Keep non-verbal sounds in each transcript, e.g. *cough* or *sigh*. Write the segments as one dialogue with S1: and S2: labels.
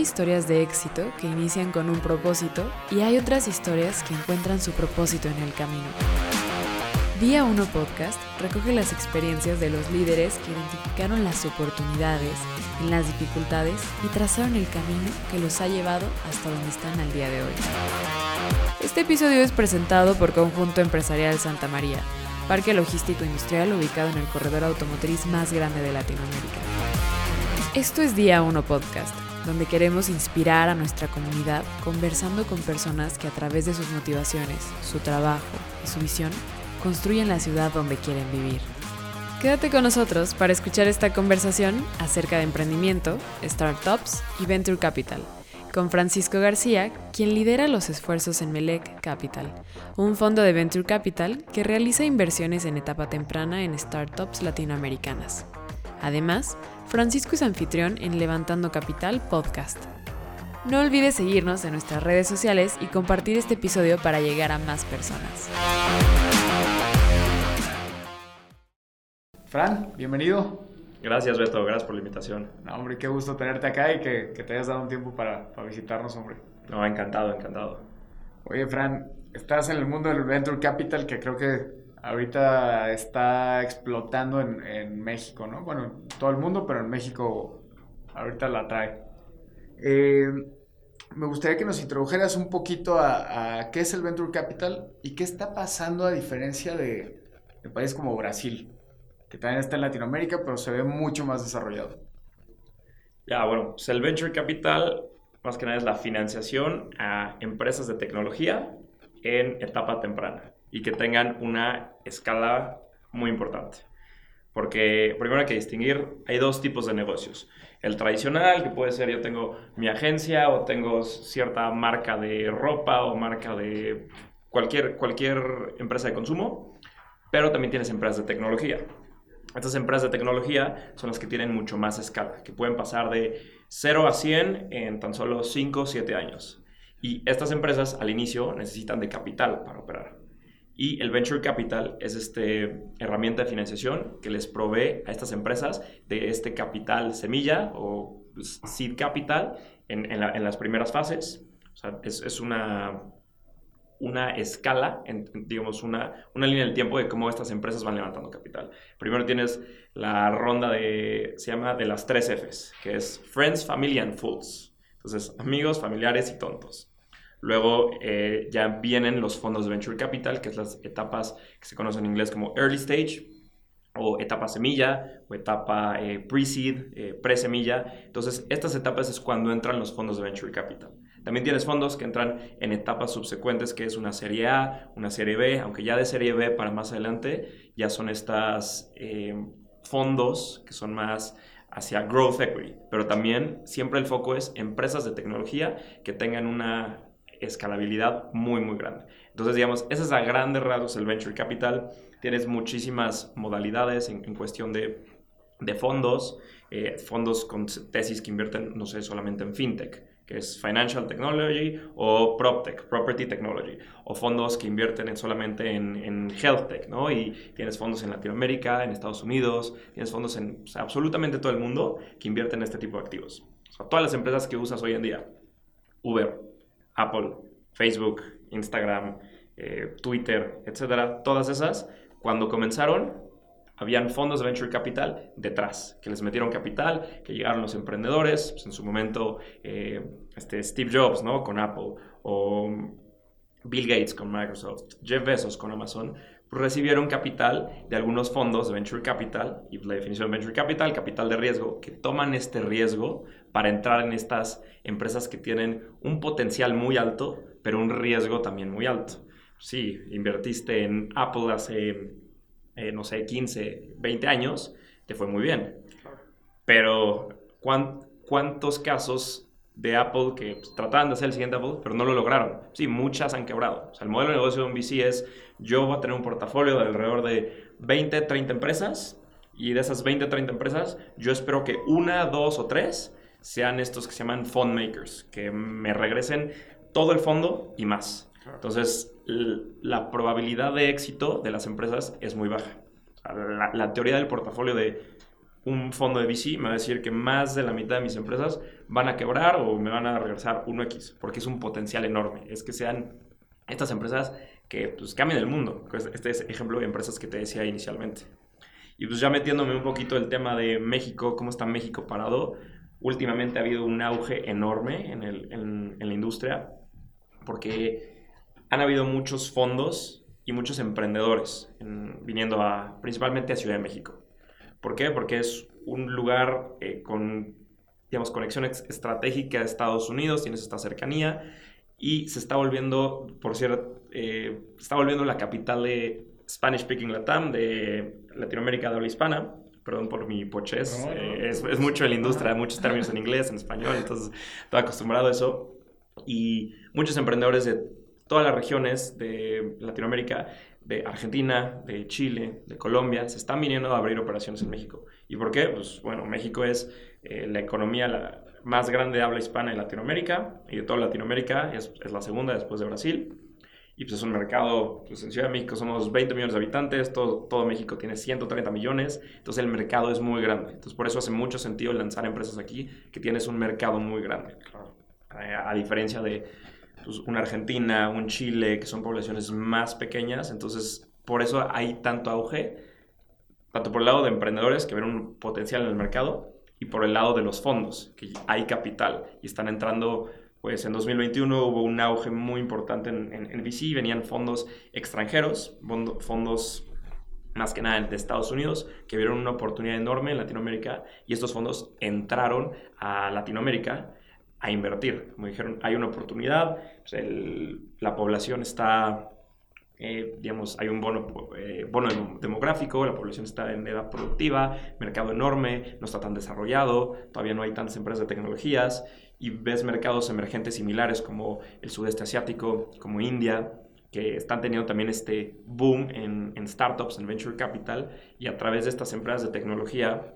S1: Hay historias de éxito que inician con un propósito y hay otras historias que encuentran su propósito en el camino. Día 1 Podcast recoge las experiencias de los líderes que identificaron las oportunidades en las dificultades y trazaron el camino que los ha llevado hasta donde están al día de hoy. Este episodio es presentado por Conjunto Empresarial Santa María, parque logístico industrial ubicado en el corredor automotriz más grande de Latinoamérica. Esto es Día 1 Podcast, donde queremos inspirar a nuestra comunidad conversando con personas que a través de sus motivaciones, su trabajo y su visión construyen la ciudad donde quieren vivir. Quédate con nosotros para escuchar esta conversación acerca de emprendimiento, startups y venture capital, con Francisco García, quien lidera los esfuerzos en Melec Capital, un fondo de venture capital que realiza inversiones en etapa temprana en startups latinoamericanas. Además, Francisco es anfitrión en Levantando Capital Podcast. No olvides seguirnos en nuestras redes sociales y compartir este episodio para llegar a más personas.
S2: Fran, bienvenido.
S3: Gracias, Beto. Gracias por la invitación.
S2: No, hombre, qué gusto tenerte acá y que, que te hayas dado un tiempo para, para, visitarnos, hombre.
S3: No, encantado, encantado.
S2: Oye, Fran, estás en el mundo del Venture Capital que creo que ahorita está explotando en, en México, ¿no? Bueno, en todo el mundo, pero en México ahorita la trae. Eh, me gustaría que nos introdujeras un poquito a, a, qué es el Venture Capital y qué está pasando a diferencia de, de países como Brasil que también está en Latinoamérica, pero se ve mucho más desarrollado.
S3: Ya, bueno, pues el Venture Capital más que nada es la financiación a empresas de tecnología en etapa temprana y que tengan una escala muy importante. Porque primero hay que distinguir, hay dos tipos de negocios. El tradicional, que puede ser yo tengo mi agencia o tengo cierta marca de ropa o marca de cualquier, cualquier empresa de consumo, pero también tienes empresas de tecnología. Estas empresas de tecnología son las que tienen mucho más escala, que pueden pasar de 0 a 100 en tan solo 5 o 7 años. Y estas empresas al inicio necesitan de capital para operar. Y el Venture Capital es esta herramienta de financiación que les provee a estas empresas de este capital semilla o seed capital en, en, la, en las primeras fases. O sea, es, es una una escala, en, digamos, una, una línea del tiempo de cómo estas empresas van levantando capital. Primero tienes la ronda de, se llama de las tres Fs, que es Friends, Family and Fools. Entonces, amigos, familiares y tontos. Luego eh, ya vienen los fondos de Venture Capital, que es las etapas que se conocen en inglés como Early Stage, o etapa semilla, o etapa eh, pre-seed, eh, pre-semilla. Entonces, estas etapas es cuando entran los fondos de Venture Capital. También tienes fondos que entran en etapas subsecuentes, que es una serie A, una serie B, aunque ya de serie B para más adelante ya son estas eh, fondos que son más hacia growth equity, pero también siempre el foco es empresas de tecnología que tengan una escalabilidad muy, muy grande. Entonces, digamos, ese es a grandes rasgos el venture capital. Tienes muchísimas modalidades en, cuestión de, de fondos, eh, fondos con tesis que invierten, no sé, solamente en fintech que es Financial Technology, o PropTech, Property Technology, o fondos que invierten en solamente en, en Health Tech, ¿no? Y tienes fondos en Latinoamérica, en Estados Unidos, tienes fondos en absolutamente todo el mundo que invierten en este tipo de activos. O sea, todas las empresas que usas hoy en día, Uber, Apple, Facebook, Instagram, eh, Twitter, etcétera, todas esas, cuando comenzaron, habían fondos de venture capital detrás, que les metieron capital, que llegaron los emprendedores, pues en su momento eh, este Steve Jobs ¿no? con Apple, o Bill Gates con Microsoft, Jeff Bezos con Amazon, pues recibieron capital de algunos fondos de venture capital, y la definición de venture capital, capital de riesgo, que toman este riesgo para entrar en estas empresas que tienen un potencial muy alto, pero un riesgo también muy alto. Sí, invertiste en Apple hace eh, no sé, 15, 20 años, te fue muy bien. Pero, ¿cuántos casos de Apple que pues, trataban de hacer el siguiente Apple, pero no lo lograron? Sí, muchas han quebrado. O sea, el modelo de negocio de un VC es, yo voy a tener un portafolio de alrededor de 20, 30 empresas, y de esas 20, 30 empresas, yo espero que una, dos o tres sean estos que se llaman fund makers, que me regresen todo el fondo y más. Entonces, la probabilidad de éxito de las empresas es muy baja. La, teoría del portafolio de un fondo de VC me va a decir que más de la mitad de mis empresas van a quebrar o me van a regresar 1X, porque es un potencial enorme. Es que sean estas empresas que pues, cambien el mundo. Pues, este es ejemplo de empresas que te decía inicialmente. Y pues ya metiéndome un poquito el tema de México, cómo está México parado, últimamente ha habido un auge enorme en, la industria, porque han habido muchos fondos y muchos emprendedores viniendo principalmente a Ciudad de México. ¿Por qué? Porque es un lugar eh, con, digamos, conexión estratégica a Estados Unidos, tienes esta cercanía y se está volviendo, por cierto, eh, está volviendo la capital de Spanish Speaking Latam, de Latinoamérica de habla hispana. Perdón por mi poches, eh, es, es, mucho en la industria, muchos términos en inglés, en español, *laughs* entonces estoy acostumbrado a eso. Y muchos emprendedores de todas las regiones de Latinoamérica de Argentina, de Chile, de Colombia, se están viniendo a abrir operaciones en México. ¿Y por qué? Pues bueno, México es eh, la economía la más grande de habla hispana en Latinoamérica y de toda Latinoamérica, es, es, la segunda después de Brasil. Y pues es un mercado, pues en Ciudad de México somos 20 millones de habitantes, todo, todo México tiene 130 millones, entonces el mercado es muy grande. Entonces por eso hace mucho sentido lanzar empresas aquí, que tienes un mercado muy grande. Claro. a, a diferencia de pues, una Argentina, un Chile, que son poblaciones más pequeñas, entonces por eso hay tanto auge, tanto por el lado de emprendedores que ven un potencial en el mercado y por el lado de los fondos, que hay capital y están entrando, pues en 2021 hubo un auge muy importante en, en, VC, venían fondos extranjeros, fondos más que nada de Estados Unidos, que vieron una oportunidad enorme en Latinoamérica y estos fondos entraron a Latinoamérica a invertir. Como dijeron, hay una oportunidad, pues la población está, eh, digamos, hay un bono, eh, bono demográfico, la población está en edad productiva, mercado enorme, no está tan desarrollado, todavía no hay tantas empresas de tecnologías y ves mercados emergentes similares como el sudeste asiático, como India, que están teniendo también este boom en, en startups, en venture capital, y a través de estas empresas de tecnología,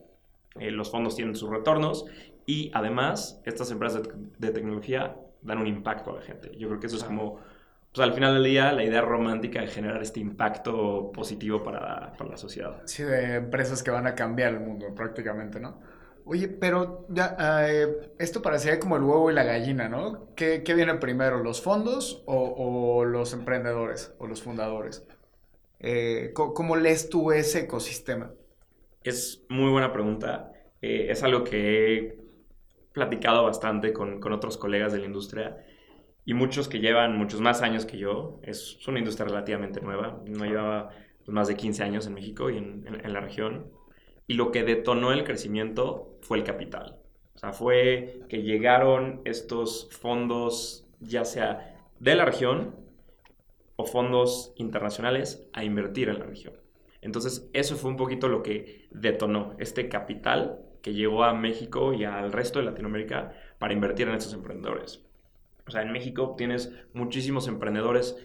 S3: eh, los fondos tienen sus retornos y además, estas empresas de, tecnología dan un impacto a la gente. Yo creo que eso es como, pues al final del día, la idea romántica de generar este impacto positivo para, para la sociedad.
S2: Sí, de empresas que van a cambiar el mundo prácticamente, ¿no? Oye, pero ya, eh, esto parecía como el huevo y la gallina, ¿no? ¿Qué, qué viene primero, los fondos o, o, los emprendedores o los fundadores? Eh, ¿cómo, ¿Cómo lees tú ese ecosistema?
S3: Es muy buena pregunta. Eh, es algo que platicado bastante con, con, otros colegas de la industria y muchos que llevan muchos más años que yo. Es, una industria relativamente nueva, no llevaba más de 15 años en México y en, en, en, la región. Y lo que detonó el crecimiento fue el capital. O sea, fue que llegaron estos fondos, ya sea de la región o fondos internacionales, a invertir en la región. Entonces, eso fue un poquito lo que detonó este capital que llegó a México y al resto de Latinoamérica para invertir en estos emprendedores. O sea, en México tienes muchísimos emprendedores,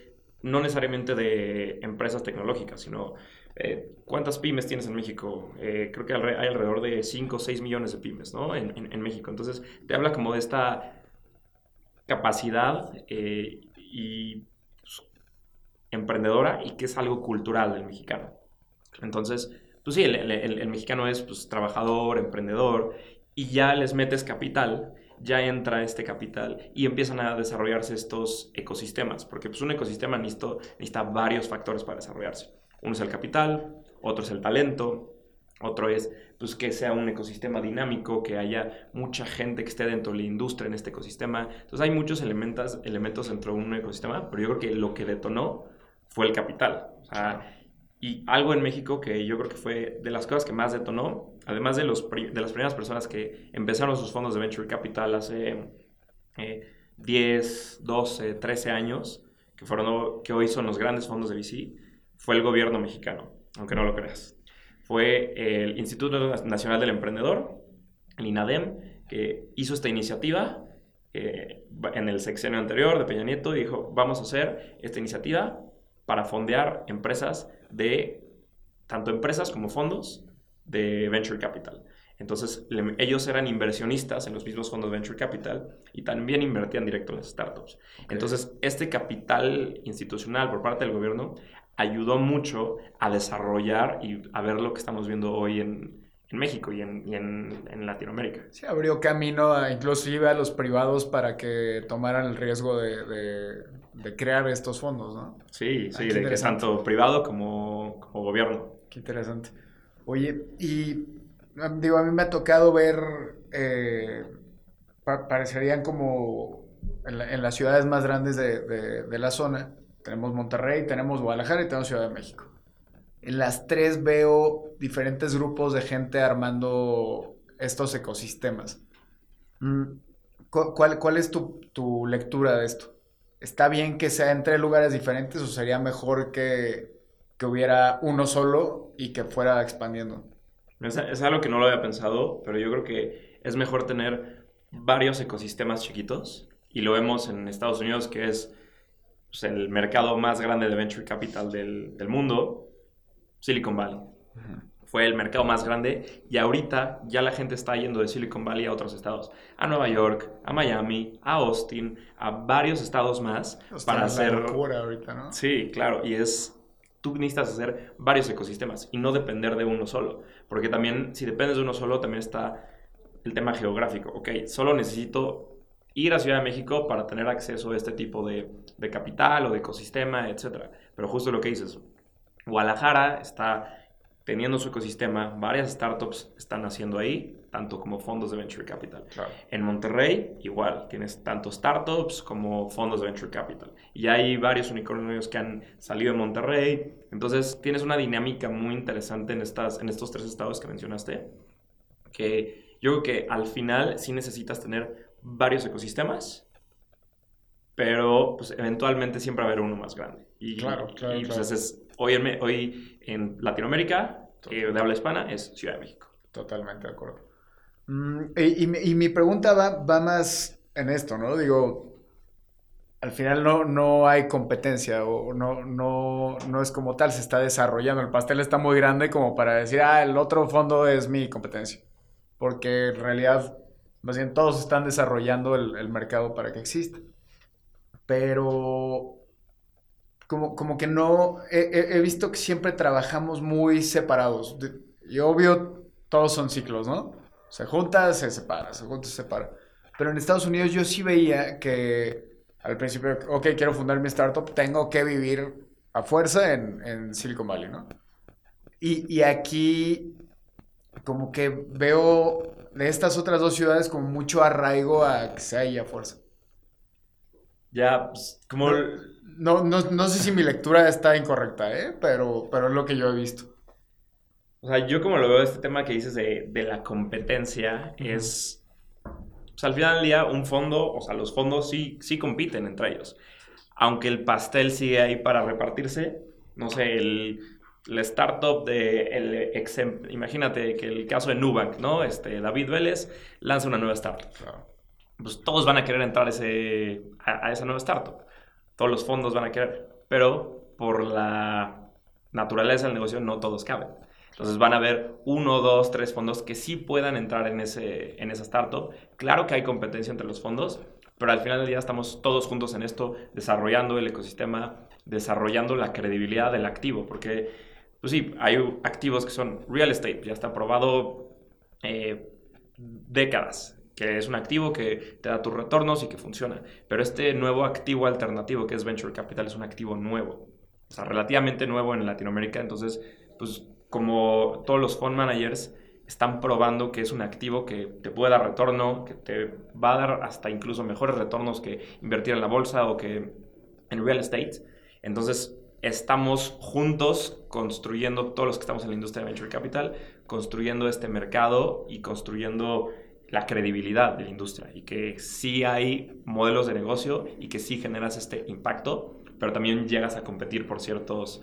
S3: no necesariamente de empresas tecnológicas, sino eh, ¿cuántas pymes tienes en México? Eh, creo que hay alrededor de 5 o 6 millones de pymes, ¿no? En, México. Entonces, te habla como de esta capacidad eh, y pues, emprendedora y que es algo cultural del mexicano. Entonces, pues sí, el, el, el mexicano es pues, trabajador, emprendedor, y ya les metes capital, ya entra este capital y empiezan a desarrollarse estos ecosistemas, porque pues, un ecosistema necesita, necesita varios factores para desarrollarse. Uno es el capital, otro es el talento, otro es pues, que sea un ecosistema dinámico, que haya mucha gente que esté dentro de la industria en este ecosistema. Entonces hay muchos elementos, elementos dentro de un ecosistema, pero yo creo que lo que detonó fue el capital. Y algo en México que yo creo que fue de las cosas que más detonó, además de, los, de las primeras personas que empezaron sus fondos de Venture Capital hace eh, 10, 12, 13 años, que, fueron, que hoy son los grandes fondos de VC, fue el gobierno mexicano, aunque no lo creas. Fue el Instituto Nacional del Emprendedor, el INADEM, que hizo esta iniciativa eh, en el sexenio anterior de Peña Nieto y dijo, vamos a hacer esta iniciativa para fondear empresas de tanto empresas como fondos de Venture Capital. Entonces, le, ellos eran inversionistas en los mismos fondos de Venture Capital y también invertían directo en las startups. Okay. Entonces, este capital institucional por parte del gobierno ayudó mucho a desarrollar y a ver lo que estamos viendo hoy en, en México y en, y en, en Latinoamérica.
S2: Sí, abrió camino a, inclusive a los privados para que tomaran el riesgo de, de, de crear estos fondos, ¿no?
S3: Sí,
S2: Ah,
S3: sí,
S2: qué
S3: de que tanto privado como, como gobierno.
S2: Qué interesante. Oye, y ah, digo, a mí me ha tocado ver, eh, pa- parecerían como en, la- en las ciudades más grandes de, la zona. Tenemos Monterrey, tenemos Guadalajara y tenemos Ciudad de México. En las tres veo diferentes grupos de gente armando estos ecosistemas. Mm, cu- ¿Cuál, cuál es tu, tu lectura de esto? ¿Está bien que sea en tres lugares diferentes o sería mejor que, que hubiera uno solo y que fuera expandiendo?
S3: Es, es algo que no lo había pensado, pero yo creo que es mejor tener varios ecosistemas chiquitos y lo vemos en Estados Unidos, que es pues, el mercado más grande de venture capital del, del mundo, Silicon Valley. Fue el mercado más grande y ahorita ya la gente está yendo de Silicon Valley a otros estados, a Nueva York, a Miami, a Austin, a varios estados más para
S2: Está
S3: hacer...
S2: ahorita, ¿no?
S3: Sí, claro, y es, tú necesitas hacer varios ecosistemas y no depender de uno solo, porque también si dependes de uno solo también está el tema geográfico, ok, solo necesito ir a Ciudad de México para tener acceso a este tipo de, de capital o de ecosistema, etc. Pero justo lo que dices, Guadalajara está teniendo su ecosistema, varias startups están haciendo ahí, tanto como fondos de venture capital.
S2: Claro.
S3: En Monterrey, igual, tienes tanto startups como fondos de venture capital. Y hay varios unicornios que han salido de Monterrey. Entonces, tienes una dinámica muy interesante en, estas, en estos tres estados que mencionaste. Que yo creo que al final sí necesitas tener varios ecosistemas, pero pues, eventualmente siempre va a haber uno más grande. Y,
S2: Claro, claro,
S3: y, pues,
S2: claro.
S3: es- hoy, en, hoy en Latinoamérica, eh, de habla hispana, es Ciudad de México.
S2: Totalmente de acuerdo. Mm, y, y mi- pregunta va, más en esto, ¿no? Digo, al final no, no hay competencia o no, no, no es como tal, se está desarrollando. El pastel está muy grande como para decir, ah, el otro fondo es mi competencia. Porque en realidad, más bien todos están desarrollando el, mercado para que exista. Pero como, como que no, he, he- visto que siempre trabajamos muy separados. Y obvio, todos son ciclos, ¿no? Se junta, se separa, se junta, se separa. Pero en Estados Unidos yo sí veía que al principio, ok, quiero fundar mi startup, tengo que vivir a fuerza en, en Silicon Valley, ¿no? Y, y aquí como que veo de estas otras dos ciudades como mucho arraigo a que sea ahí a fuerza.
S3: Ya, pues, como...
S2: No, no, no sé si mi lectura está incorrecta, ¿eh? Pero, pero es lo que yo he visto.
S3: O sea, yo como lo veo este tema que dices de, de la competencia es, pues al final del día un fondo, o sea, los fondos sí, sí compiten entre ellos. Aunque el pastel sigue ahí para repartirse, no sé, el, la startup de, el ex- imagínate que el caso de Nubank, ¿no? Este, David Vélez lanza una nueva startup. Pues todos van a querer entrar ese, a, a esa nueva startup. Todos los fondos van a querer, pero por la naturaleza del negocio no todos caben. Entonces van a haber uno, dos, tres fondos que sí puedan entrar en, ese, en esa startup. Claro que hay competencia entre los fondos, pero al final del día estamos todos juntos en esto, desarrollando el ecosistema, desarrollando la credibilidad del activo, porque, pues sí, hay activos que son real estate, ya está probado eh, décadas, que es un activo que te da tus retornos y que funciona. Pero este nuevo activo alternativo que es Venture Capital es un activo nuevo, o sea, relativamente nuevo en Latinoamérica, entonces, pues como todos los fund managers están probando que es un activo que te puede dar retorno, que te va a dar hasta incluso mejores retornos que invertir en la bolsa o que en real estate. Entonces, estamos juntos construyendo, todos los que estamos en la industria de Venture Capital, construyendo este mercado y construyendo la credibilidad de la industria y que sí hay modelos de negocio y que sí generas este impacto, pero también llegas a competir por ciertos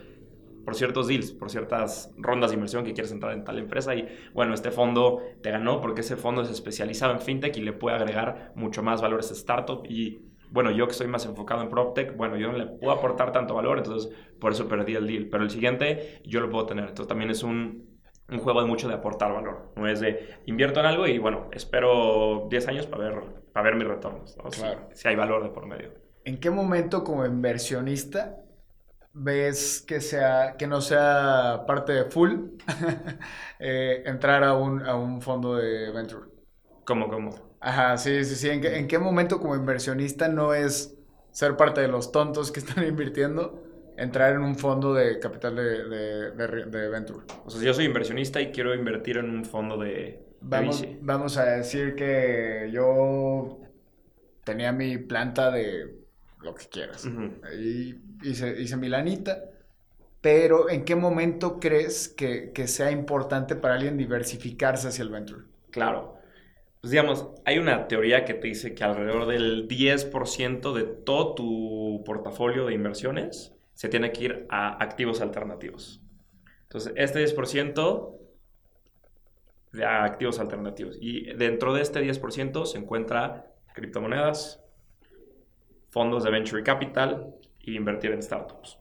S3: por ciertos deals, por ciertas rondas de inversión que quieres entrar en tal empresa y bueno, este fondo te ganó porque ese fondo es especializado en fintech y le puede agregar mucho más valor a ese startup y bueno, yo que estoy más enfocado en PropTech, bueno, yo no le puedo aportar tanto valor, entonces por eso perdí el deal, pero el siguiente yo lo puedo tener, entonces también es un, un juego de mucho de aportar valor, no es de invierto en algo y bueno, espero 10 años para ver, para ver mis retornos, ¿no? Si-
S2: Claro.
S3: si hay valor de por medio.
S2: ¿En qué momento como inversionista ves que, sea, que no sea parte de full *laughs* eh, entrar a un, a un fondo de venture?
S3: ¿Cómo, cómo?
S2: Ajá, sí, sí, sí. ¿En qué, ¿En qué momento como inversionista no es ser parte de los tontos que *laughs* están invirtiendo? entrar en un fondo de capital de, de, de, venture.
S3: O sea, si yo soy inversionista y quiero invertir en un fondo de,
S2: vamos, vamos a decir que yo tenía mi planta de lo que quieras. y hice, hice mi lanita. Pero, ¿en qué momento crees que, que, sea importante para alguien diversificarse hacia el venture?
S3: Claro. Pues digamos, hay una teoría que te dice que alrededor del 10% de todo tu portafolio de inversiones se tiene que ir a activos alternativos. Entonces, este 10% de activos alternativos. Y dentro de este 10% se encuentra criptomonedas, fondos de venture capital e invertir en startups.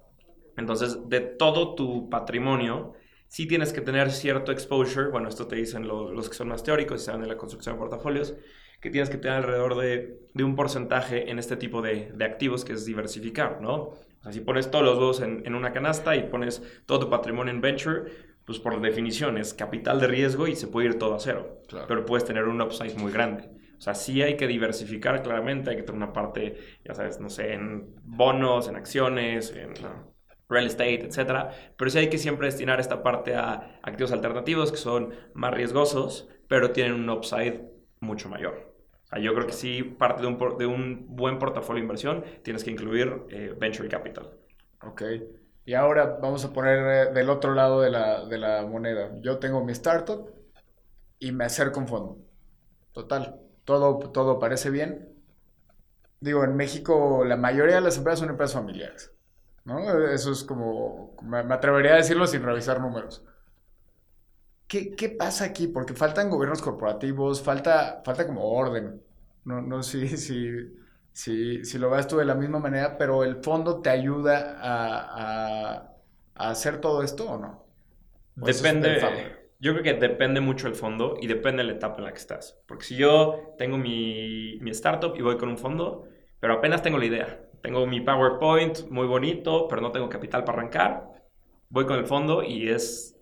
S3: Entonces, de todo tu patrimonio, sí tienes que tener cierto exposure. Bueno, esto te dicen los, que son más teóricos y saben de la construcción de portafolios, que tienes que tener alrededor de, un porcentaje en este tipo de, de, activos que es diversificar, ¿no? sea, si pones todos los dos en, una canasta y pones todo tu patrimonio en venture, pues por definición es capital de riesgo y se puede ir todo a cero. Pero puedes tener un upside muy grande. O sea, sí hay que diversificar claramente, hay que tener una parte, ya sabes, no sé, en bonos, en acciones, en real estate, etcétera. Pero sí hay que siempre destinar esta parte a activos alternativos que son más riesgosos, pero tienen un upside mucho mayor yo creo que sí, parte de un, de un buen portafolio de inversión, tienes que incluir eh, venture capital.
S2: Ok. Y ahora vamos a poner eh, del otro lado de la, de la moneda. Yo tengo mi startup y me acerco un fondo. Total, todo, todo parece bien. Digo, en México la mayoría de las empresas son empresas familiares. ¿no? Eso es como, me, atrevería a decirlo sin revisar números. ¿Qué, ¿Qué, pasa aquí? Porque faltan gobiernos corporativos, falta, falta como orden. No, no sé *laughs* si, si, si, lo ves tú de la misma manera, pero el fondo te ayuda a, a, hacer todo esto o no?
S3: depende. Yo creo que depende mucho el fondo y depende de la etapa en la que estás. Porque si yo tengo mi, startup y voy con un fondo, pero apenas tengo la idea, tengo mi PowerPoint muy bonito, pero no tengo capital para arrancar, voy con el fondo y es,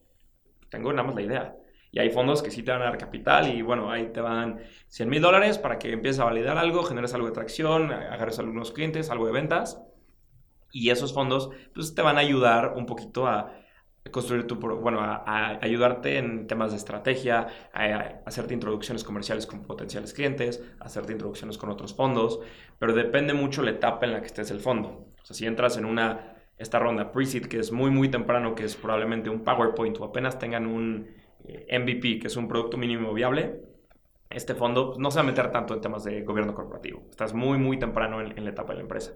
S3: tengo nada más la idea. Y hay fondos que sí te van a dar capital y bueno, ahí te van 100 mil dólares para que empieces a validar algo, generes algo de tracción, agarres algunos clientes, algo de ventas. Y esos fondos pues te van a ayudar un poquito a construir tu, bueno, a, ayudarte en temas de estrategia, a, hacerte introducciones comerciales con potenciales clientes, a hacerte introducciones con otros fondos, pero depende mucho la etapa en la que estés el fondo. O sea, si entras en una, esta ronda pre-seed que es muy, muy temprano, que es probablemente un PowerPoint o apenas tengan un eh, MVP, que es un producto mínimo viable, este fondo no se va a meter tanto en temas de gobierno corporativo. Estás muy, muy temprano en, la etapa de la empresa.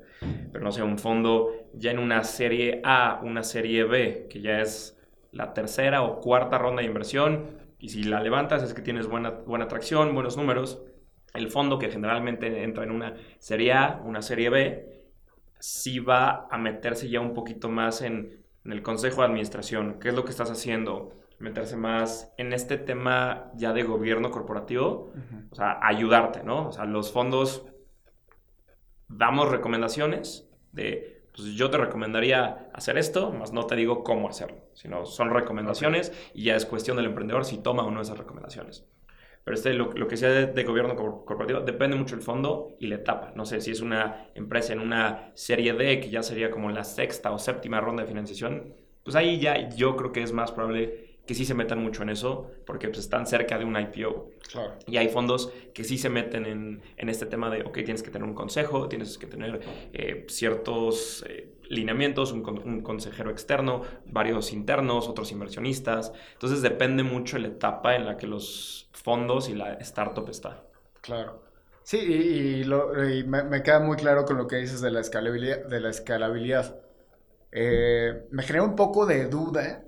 S3: Pero no sé, un fondo ya en una serie A, una serie B, que ya es la tercera o cuarta ronda de inversión, y si la levantas es que tienes buena, buena atracción, buenos números. El fondo que generalmente entra en una serie A, una serie B, sí va a meterse ya un poquito más en, en el consejo de administración. ¿Qué es lo que estás haciendo? Meterse más en este tema ya de gobierno corporativo, o sea, ayudarte, ¿no? O sea, los fondos damos recomendaciones de, pues yo te recomendaría hacer esto, más no te digo cómo hacerlo, sino son recomendaciones y ya es cuestión del emprendedor si toma o no esas recomendaciones. Pero este, lo, que sea de, gobierno corporativo depende mucho del fondo y la etapa. No sé si es una empresa en una serie D, que ya sería como la sexta o séptima ronda de financiación, pues ahí ya yo creo que es más probable que sí se metan mucho en eso porque pues, están cerca de un IPO. Y hay fondos que sí se meten en, en, este tema de, ok, tienes que tener un consejo, tienes que tener eh, ciertos eh, lineamientos, un, un, consejero externo, varios internos, otros inversionistas. Entonces depende mucho la etapa en la que los fondos y la startup está.
S2: Claro. Sí, y, me, me, queda muy claro con lo que dices de la escalabilidad. De la escalabilidad. Eh, me genera un poco de duda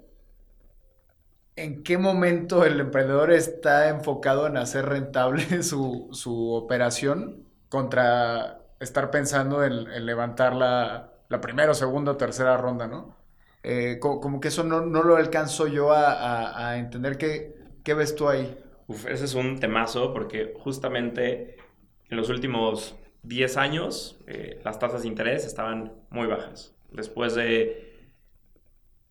S2: ¿En qué momento el emprendedor está enfocado en hacer rentable *laughs* su, operación contra estar pensando en, levantar la, primera, segunda o tercera ronda, ¿no? Eh, como, que eso no, lo alcanzo yo a, entender. ¿Qué, ¿Qué, ves tú ahí?
S3: Uf, ese es un temazo porque justamente en los últimos 10 años eh, las tasas de interés estaban muy bajas. Después de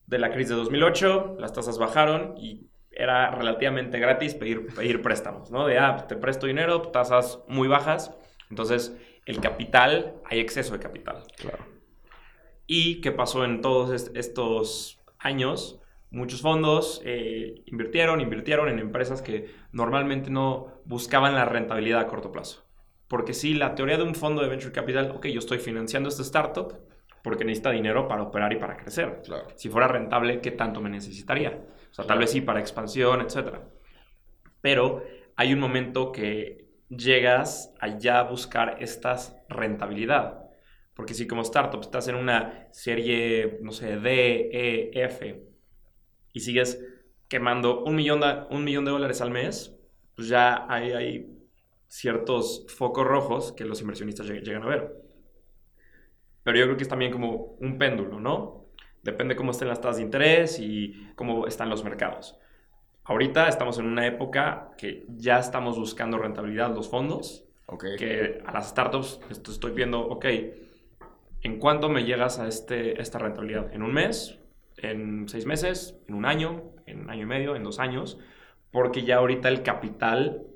S3: de la crisis de 2008, las tasas bajaron y era relativamente gratis pedir, pedir préstamos, ¿no? De, ah, te presto dinero, tasas muy bajas. Entonces, el capital, hay exceso de capital.
S2: Claro.
S3: ¿Y qué pasó en todos estos años? Muchos fondos eh, invirtieron, invirtieron en empresas que normalmente no buscaban la rentabilidad a corto plazo. Porque si la teoría de un fondo de venture capital, ok, yo estoy financiando este startup porque necesita dinero para operar y para crecer.
S2: Claro.
S3: Si fuera rentable, ¿qué tanto me necesitaría? O sea, tal vez sí para expansión, etc. Pero hay un momento que llegas a ya buscar esta rentabilidad. Porque si como startup estás en una serie, no sé, D, E, F, y sigues quemando un millón de, un millón de dólares al mes, pues ya hay, hay ciertos focos rojos que los inversionistas llegan a ver. Pero yo creo que es también como un péndulo, ¿no? Depende cómo estén las tasas de interés y cómo están los mercados. Ahorita estamos en una época que ya estamos buscando rentabilidad los fondos.
S2: Okay.
S3: Que a las startups estoy viendo, ok, ¿en cuánto me llegas a este, esta rentabilidad? ¿En un mes? ¿En seis meses? ¿En un año? ¿En un año y medio? ¿En dos años? Porque ya ahorita el capital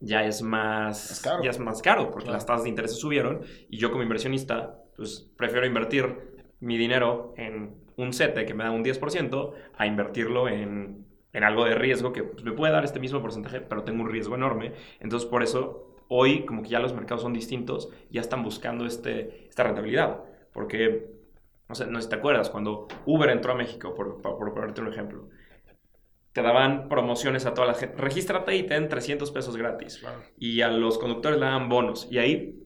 S3: ya es más,
S2: caro.
S3: ya es más caro porque las tasas de interés subieron y yo como inversionista pues prefiero invertir mi dinero en un CETE que me da un 10% a invertirlo en, en algo de riesgo que pues, me puede dar este mismo porcentaje, pero tengo un riesgo enorme. Entonces, por eso, hoy, como que ya los mercados son distintos, ya están buscando este, esta rentabilidad. Porque, no sé, no sé si te acuerdas, cuando Uber entró a México, por, por, por ponerte un ejemplo, te daban promociones a toda la gente. Regístrate y te den 300 pesos gratis. Y a los conductores le daban bonos. Y ahí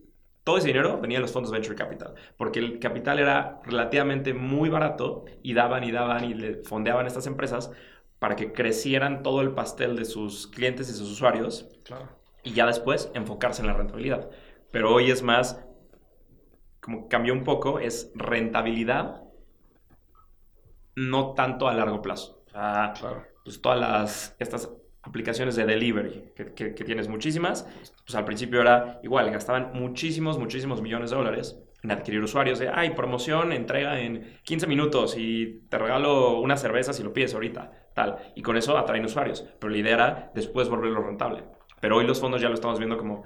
S3: todo ese dinero venía de los fondos Venture Capital, porque el capital era relativamente muy barato y daban y daban y le fondeaban estas empresas para que crecieran todo el pastel de sus clientes y sus usuarios
S2: Claro.
S3: y ya después enfocarse en la rentabilidad. Pero hoy es más, como cambió un poco, es rentabilidad, no tanto a largo plazo. O sea,
S2: Claro.
S3: pues todas las, estas aplicaciones de delivery, que, que- que tienes muchísimas, pues al principio era igual, gastaban muchísimos, muchísimos millones de dólares en adquirir usuarios, de, ay, promoción, entrega en 15 minutos y te regalo una cerveza si lo pides ahorita, tal. Y con eso atraen usuarios, pero la idea era después volverlo rentable. Pero hoy los fondos ya lo estamos viendo como,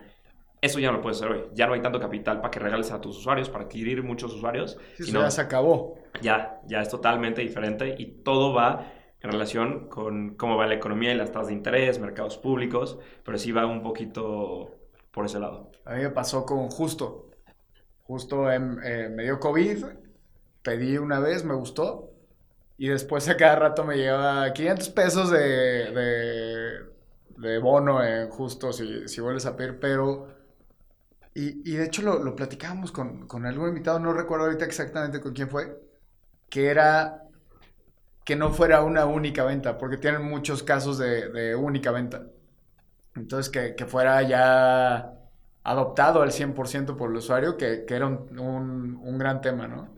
S3: eso ya no lo puedes hacer hoy, ya no hay tanto capital para que regales a tus usuarios, para adquirir muchos usuarios,
S2: Sí, eso
S3: sino
S2: ya se acabó.
S3: ya, ya es totalmente diferente y todo va en relación con cómo va la economía y las tasas de interés, mercados públicos, pero sí va un poquito por ese lado.
S2: A mí me pasó con Justo. Justo en- eh, me dio COVID, pedí una vez, me gustó, y después a cada rato me lleva 500 pesos de, de, de bono en Justo si, si vuelves a pedir, pero... Y, y de hecho lo, lo platicábamos con, con algún invitado, no recuerdo ahorita exactamente con quién fue, que era que no fuera una única venta, porque tienen muchos casos de, de única venta. Entonces, que, que fuera ya adoptado al 100% por el usuario, que, que era un, un- un gran tema, ¿no?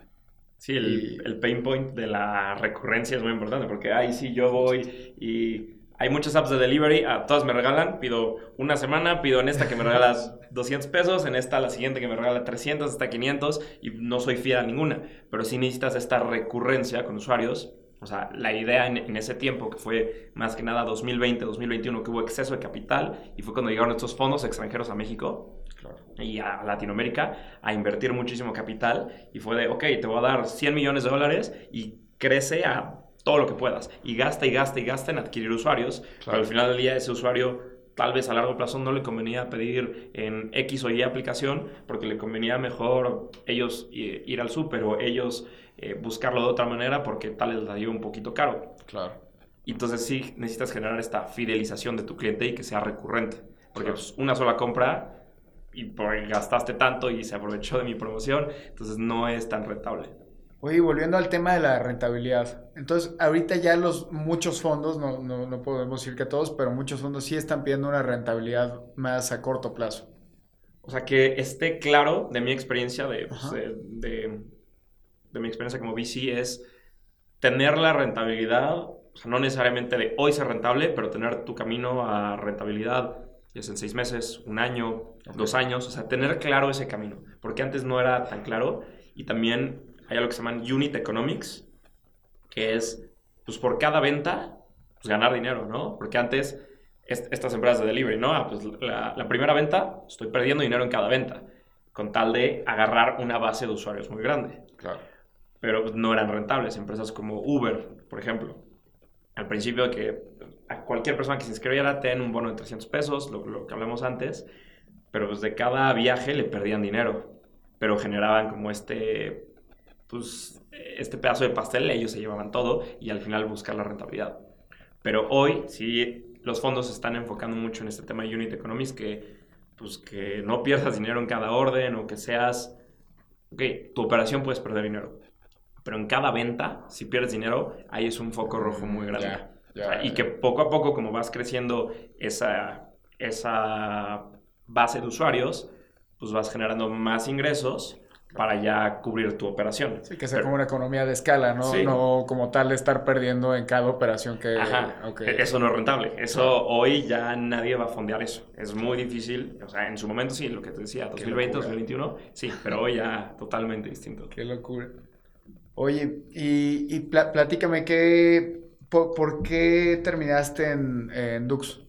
S3: Sí, el,
S2: Y-
S3: el pain point de la recurrencia es muy importante porque ahí sí yo voy y hay muchas apps de delivery, a todas me regalan, pido una semana, pido en esta que me *laughs* regalas 200 pesos, en esta la siguiente que me regala 300 hasta 500 y no soy fiel a ninguna, pero sí necesitas esta recurrencia con usuarios. O sea, la idea en, en ese tiempo, que fue más que nada 2020, 2021, que hubo exceso de capital y fue cuando llegaron estos fondos extranjeros a México, y a Latinoamérica a invertir muchísimo capital y fue de, ok, te voy a dar 100 millones de dólares y crece a todo lo que puedas y gasta y gasta y gasta en adquirir usuarios, pero al final del día ese usuario tal vez a largo plazo no le convenía pedir en X o Y aplicación porque le convenía mejor ellos ir al súper o ellos eh, buscarlo de otra manera porque tal vez la dio un poquito caro.
S2: Claro.
S3: Y Entonces sí necesitas generar esta fidelización de tu cliente y que sea recurrente. Porque
S2: Claro.
S3: pues, una sola compra y por, gastaste tanto y se aprovechó de mi promoción, entonces no es tan rentable.
S2: Oye, volviendo al tema de la rentabilidad. Entonces, ahorita ya los muchos fondos, no, no, no podemos decir que todos, pero muchos fondos sí están pidiendo una rentabilidad más a corto plazo.
S3: O sea, que esté claro de mi experiencia, de, pues,
S2: Ajá.
S3: de, de- de mi experiencia como VC, es tener la rentabilidad, o sea, no necesariamente de hoy ser rentable, pero tener tu camino a rentabilidad, ya sea en seis meses, un año, dos años, o sea, tener claro ese camino, porque antes no era tan claro y también hay algo que se llaman unit economics, que es, pues por cada venta, pues ganar dinero, ¿no? Porque antes, estas empresas de delivery, ¿no? Ah, pues la, la primera venta, estoy perdiendo dinero en cada venta, con tal de agarrar una base de usuarios muy grande.
S2: Claro.
S3: Pero no eran rentables. Empresas como Uber, por ejemplo. Al principio que a cualquier persona que se inscribiera ten un bono de 300 pesos, lo, lo que hablamos antes, pero pues de cada viaje le perdían dinero, pero generaban como este, pues, este pedazo de pastel, ellos se llevaban todo y al final buscar la rentabilidad. Pero hoy sí los fondos se están enfocando mucho en este tema de unit economics, que pues que no pierdas dinero en cada orden o que seas, ok, tu operación puedes perder dinero, pero en cada venta, si pierdes dinero, ahí es un foco rojo muy grande.
S2: Ya,
S3: O sea, y que poco a poco, como vas creciendo esa, esa base de usuarios, pues vas generando más ingresos para ya cubrir tu operación.
S2: Sí, que sea
S3: Pero-
S2: como una economía de escala, ¿no?
S3: Sí.
S2: No como tal estar perdiendo en cada operación que...
S3: Ajá,
S2: ok.
S3: e- eso no es rentable. Eso hoy ya nadie va a fondear eso. Es muy difícil. O sea, en su momento sí, lo que te decía, 2020,
S2: locura.
S3: 2021, sí, pero hoy ya totalmente distinto.
S2: Qué locura. Oye, y, y pla- platícame, ¿qué, por, por qué terminaste en, en Dux?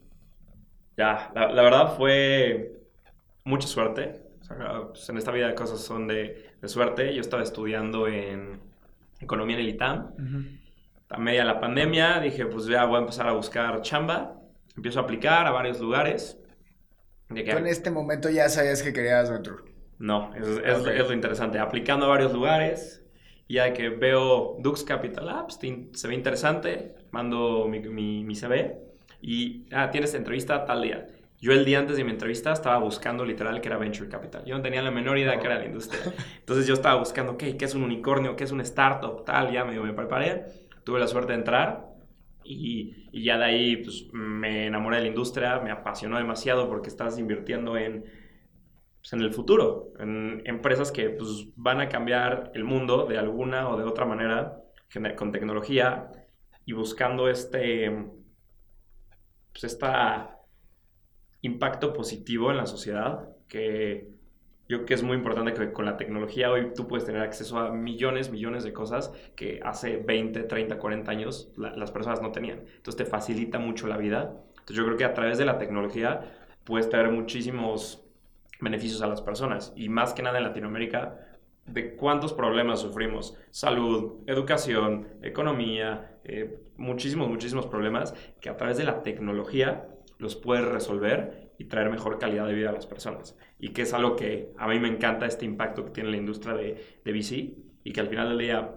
S3: Ya, la, la verdad fue mucha suerte. O sea, pues, en esta vida cosas son de, de suerte. Yo estaba estudiando en economía en el ITAM. A media de la pandemia dije, pues ya voy a empezar a buscar chamba. Empiezo a aplicar a varios lugares.
S2: Tú en este momento ya sabías que querías Venture.
S3: No, es, es lo interesante. Aplicando a varios lugares, ya que veo Dux Capital Apps, se ve interesante, mando mi, mi, mi CV y, ah, tienes entrevista tal día. Yo el día antes de mi entrevista estaba buscando literal que era Venture Capital. Yo no tenía la menor idea que era la industria. Entonces yo estaba buscando, ok, ¿qué es un unicornio? ¿Qué es un startup? Tal, ya medio me preparé. Tuve la suerte de entrar y, y ya de ahí pues, me enamoré de la industria, me apasionó demasiado porque estás invirtiendo en, pues, en el futuro, en empresas que pues, van a cambiar el mundo de alguna o de otra manera con tecnología y buscando este pues, esta impacto positivo en la sociedad que yo creo que es muy importante que con la tecnología hoy tú puedes tener acceso a millones, millones de cosas que hace 20, 30, 40 años la- las personas no tenían. Entonces te facilita mucho la vida. Entonces yo creo que a través de la tecnología puedes traer muchísimos beneficios a las personas y más que nada en Latinoamérica de cuántos problemas sufrimos. Salud, educación, economía, eh, muchísimos, muchísimos problemas que a través de la tecnología los puedes resolver y traer mejor calidad de vida a las personas. Y que es algo que a mí me encanta este impacto que tiene la industria de, de VC y que al final del día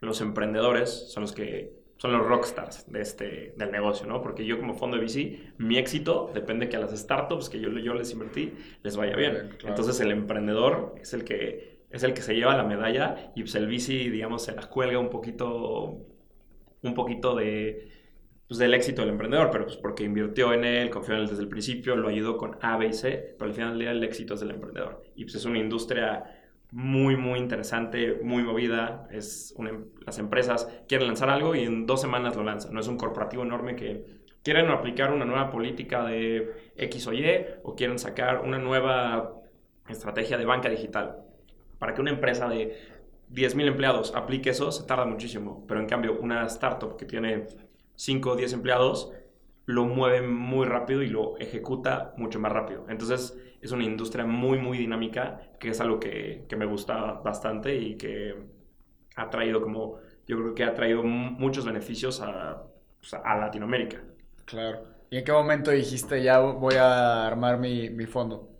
S3: los emprendedores son los que son los rockstars de este, del negocio, ¿no? Porque yo como fondo de VC, mi éxito depende que a las startups que yo, yo les invertí les vaya bien.
S2: Bien, claro.
S3: Entonces el emprendedor es el que es el que se lleva la medalla y pues el VC, digamos, se la cuelga un poquito un poquito de pues, del éxito del emprendedor, pero pues porque invirtió en él, confió en él desde el principio, lo ayudó con A, B y C, pero al final el éxito es del emprendedor. Y pues es una industria muy, muy interesante, muy movida. Es una em- las empresas quieren lanzar algo y en dos semanas lo lanzan. No es un corporativo enorme que quieren aplicar una nueva política de X o Y o quieren sacar una nueva estrategia de banca digital. Para que una empresa de 10.000 empleados aplique eso, se tarda muchísimo. Pero en cambio, una startup que tiene 5 o 10 empleados lo mueve muy rápido y lo ejecuta mucho más rápido. Entonces, es una industria muy, muy dinámica, que es algo que, que me gusta bastante y que ha traído como, yo creo que ha traído mu- muchos beneficios a, pues, a Latinoamérica.
S2: Claro. ¿Y en qué momento dijiste ya voy a armar mi, mi fondo?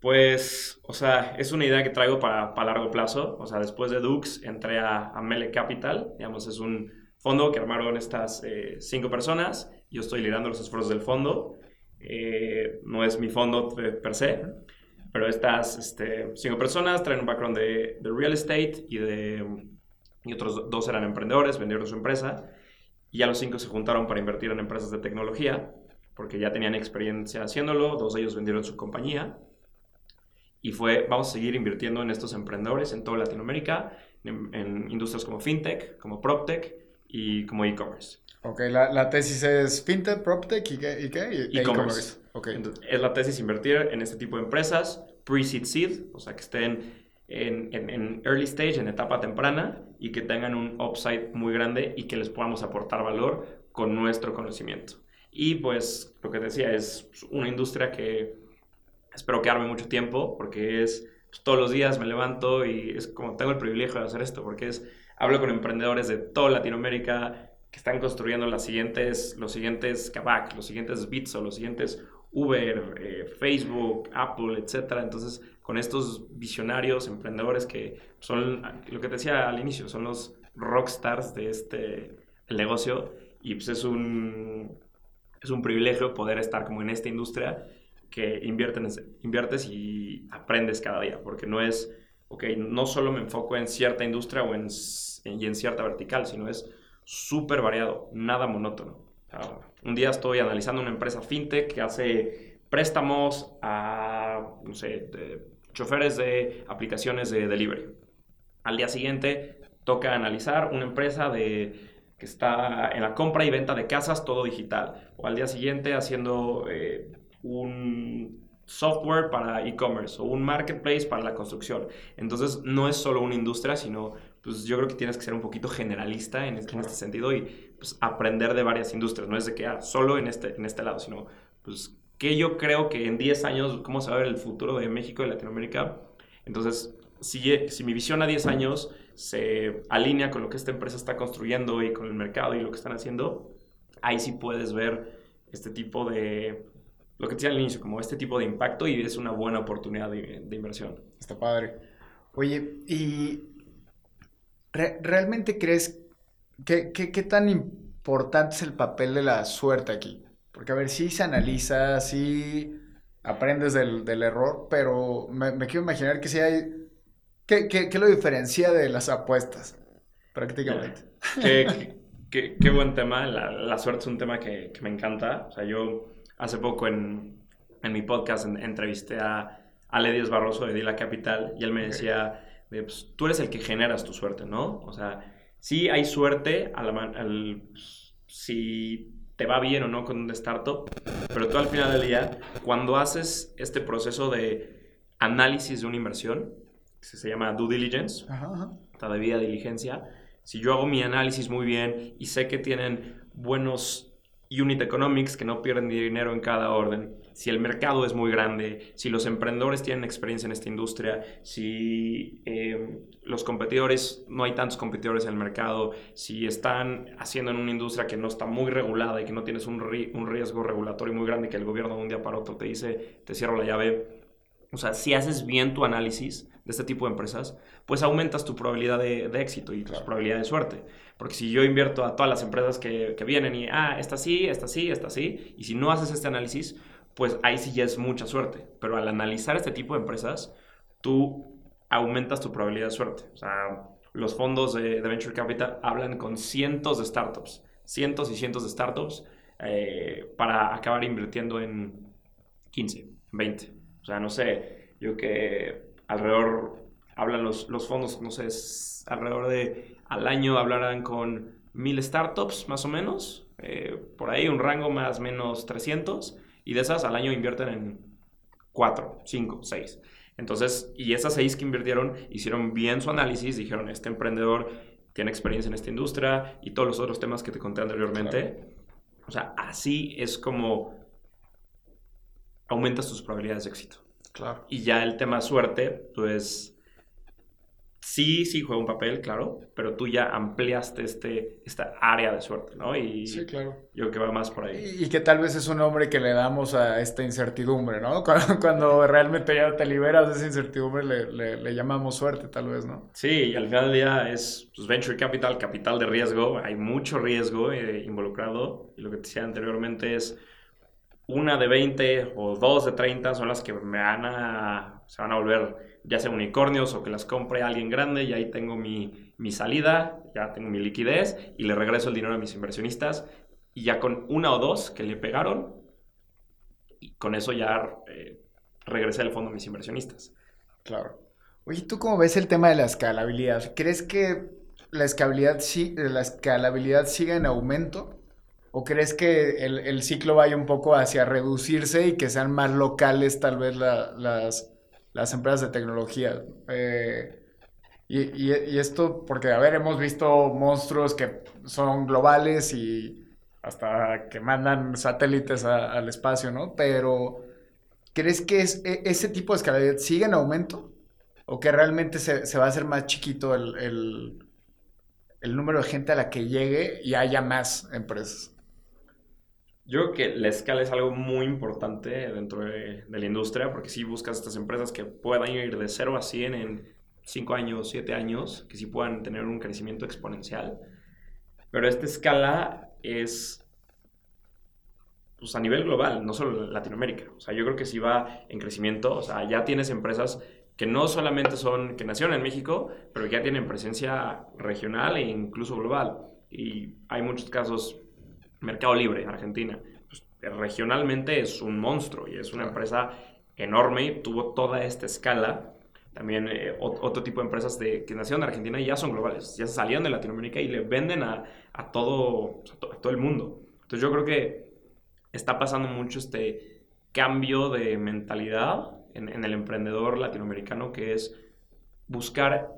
S3: Pues, o sea, es una idea que traigo para, para largo plazo. O sea, después de Dux entré a, a Mele Capital. Digamos, es un fondo que armaron estas eh, cinco personas. Yo estoy liderando los esfuerzos del fondo. Eh, no es mi fondo per se, pero estas este, cinco personas traen un background de, de real estate y, de, y otros dos eran emprendedores, vendieron su empresa. Y ya los cinco se juntaron para invertir en empresas de tecnología, porque ya tenían experiencia haciéndolo. Dos de ellos vendieron su compañía y fue, vamos a seguir invirtiendo en estos emprendedores en toda Latinoamérica, en, en industrias como fintech, como proptech y como e-commerce.
S2: Ok, la, la tesis es fintech, proptech y qué, y qué? Y-
S3: E-commerce.
S2: Ok.
S3: Entonces, es la tesis invertir en este tipo de empresas, pre-seed seed, o sea, que estén en, en, early stage, en etapa temprana, y que tengan un upside muy grande y que les podamos aportar valor con nuestro conocimiento. Y pues lo que decía es una industria que espero quedarme mucho tiempo porque es pues, todos los días me levanto y es como tengo el privilegio de hacer esto porque es hablo con emprendedores de toda Latinoamérica que están construyendo las siguientes, los siguientes Kavak, los siguientes Bitso, los siguientes Uber, eh, Facebook, Apple, etc. Entonces, con estos visionarios, emprendedores que son, lo que te decía al inicio, son los rockstars de este el negocio y pues es un, es un privilegio poder estar como en esta industria que inviertes, inviertes y aprendes cada día, porque no es, ok, no solo me enfoco en cierta industria o en, y en cierta vertical, sino es súper variado, nada monótono. un día estoy analizando una empresa fintech que hace préstamos a, no sé, choferes de aplicaciones de delivery. Al día siguiente toca analizar una empresa de, que está en la compra y venta de casas, todo digital. O al día siguiente haciendo eh, un software para e-commerce o un marketplace para la construcción. Entonces no es solo una industria, sino pues yo creo que tienes que ser un poquito generalista en este, en este sentido y pues, aprender de varias industrias. No es de que ah, solo en este, en este lado, sino pues que yo creo que en 10 años, cómo se va a ver el futuro de México y Latinoamérica. Entonces, si, si mi visión a 10 años se alinea con lo que esta empresa está construyendo y con el mercado y lo que están haciendo, ahí sí puedes ver este tipo de, lo que decía al inicio, como este tipo de impacto y es una buena oportunidad de, de inversión.
S2: Está padre. Oye, y ¿realmente crees que, qué tan importante es el papel de la suerte aquí? Porque a ver, sí se analiza, sí aprendes del, error, pero me, quiero imaginar que sí hay... ¿Qué, qué, lo diferencia de las apuestas? Prácticamente.
S3: Qué, qué, buen tema. La, suerte es un tema que, me encanta. O sea, yo hace poco en, en mi podcast entrevisté a Ale Díaz Barroso de Dila Capital y él me decía pues, tú eres el que generas tu suerte, ¿no? O sea, sí hay suerte al, si te va bien o no con un startup, pero tú al final del día, cuando haces este proceso de análisis de una inversión, que se llama due diligence, ajá, debida diligencia, si yo hago mi análisis muy bien y sé que tienen buenos unit economics, que no pierden dinero en cada orden, si el mercado es muy grande, si los emprendedores tienen experiencia en esta industria, si eh, los competidores, no hay tantos competidores en el mercado, si están haciendo en una industria que no está muy regulada y que no tienes un, un riesgo regulatorio muy grande que el gobierno de un día para otro te dice, te cierro la llave. O sea, si haces bien tu análisis de este tipo de empresas, pues aumentas tu probabilidad de, éxito y tu probabilidad de suerte. Porque si yo invierto a todas las empresas que, que vienen y, ah, esta sí, esta sí, esta sí, y si no haces este análisis, pues ahí sí ya es mucha suerte. Pero al analizar este tipo de empresas, tú aumentas tu probabilidad de suerte. O sea, los fondos de, Venture Capital hablan con cientos de startups, cientos y cientos de startups eh, para acabar invirtiendo en 15, 20. O sea, no sé, yo que alrededor, hablan los, los fondos, no sé, alrededor de al año hablarán con mil startups más o menos, eh, por ahí un rango más o menos 300 y de esas al año invierten en 4, 5, 6. Entonces, y esas 6 que invirtieron hicieron bien su análisis, dijeron, este emprendedor tiene experiencia en esta industria y todos los otros temas que te conté anteriormente. O sea, así es como aumentas tus probabilidades de éxito.
S2: Claro.
S3: Y ya el tema suerte, pues sí, sí juega un papel, claro, pero tú ya ampliaste este, esta área de suerte, ¿no? Y
S2: sí, claro.
S3: Yo creo que va más por ahí.
S2: Y, que tal vez es un nombre que le damos a esta incertidumbre, ¿no? *laughs* Cuando, realmente ya te liberas de esa incertidumbre, le, le, llamamos suerte, tal vez, ¿no?
S3: Sí, y al final del día es pues, venture capital, capital de riesgo, hay mucho riesgo eh, involucrado, y lo que te decía anteriormente es una de 20 o dos de 30 son las que me van a, se van a volver ya sea unicornios o que las compre alguien grande y ahí tengo mi, mi, salida, ya tengo mi liquidez y le regreso el dinero a mis inversionistas y ya con una o dos que le pegaron, y con eso ya eh, regresé el fondo a mis inversionistas.
S2: Claro. Oye, ¿tú cómo ves el tema de la escalabilidad? ¿Crees que la escalabilidad, la escalabilidad siga en aumento? ¿O crees que el, el, ciclo vaya un poco hacia reducirse y que sean más locales tal vez las, las empresas de tecnología. Eh, y, esto, porque, a ver, hemos visto monstruos que son globales y hasta que mandan satélites al espacio, ¿no? Pero, ¿crees que es, e, ese tipo de escalabilidad sigue en aumento? ¿O que realmente se, se va a hacer más chiquito el, el, el número de gente a la que llegue y haya más empresas?
S3: Yo creo que la escala es algo muy importante dentro de, la industria, porque si buscas estas empresas que puedan ir de 0 a 100 en 5 años, 7 años, que sí puedan tener un crecimiento exponencial. Pero esta escala es pues, a nivel global, no solo Latinoamérica. O sea, yo creo que sí va en crecimiento. O sea, ya tienes empresas que no solamente son, que nacieron en México, pero que ya tienen presencia regional e incluso global. Y hay muchos casos Mercado Libre, en Argentina. Pues, regionalmente es un monstruo y es una empresa enorme y tuvo toda esta escala. También eh, otro tipo de empresas de, que nacieron en Argentina y ya son globales, ya salieron de Latinoamérica y le venden a, a todo, a todo el mundo. Entonces yo creo que está pasando mucho este cambio de mentalidad en, en el emprendedor latinoamericano que es buscar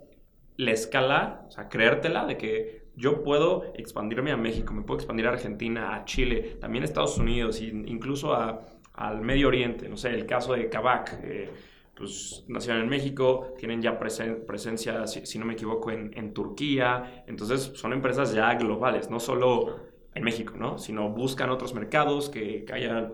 S3: la escala, o sea, creértela de que yo puedo expandirme a México, me puedo expandir a Argentina, a Chile, también a Estados Unidos, incluso al Medio Oriente. No sé, el caso de Kavak, eh, pues nacieron en México, tienen ya presencia, si, no me equivoco, en, Turquía. Entonces son empresas ya globales, no solo en México, ¿no? Sino buscan otros mercados que, haya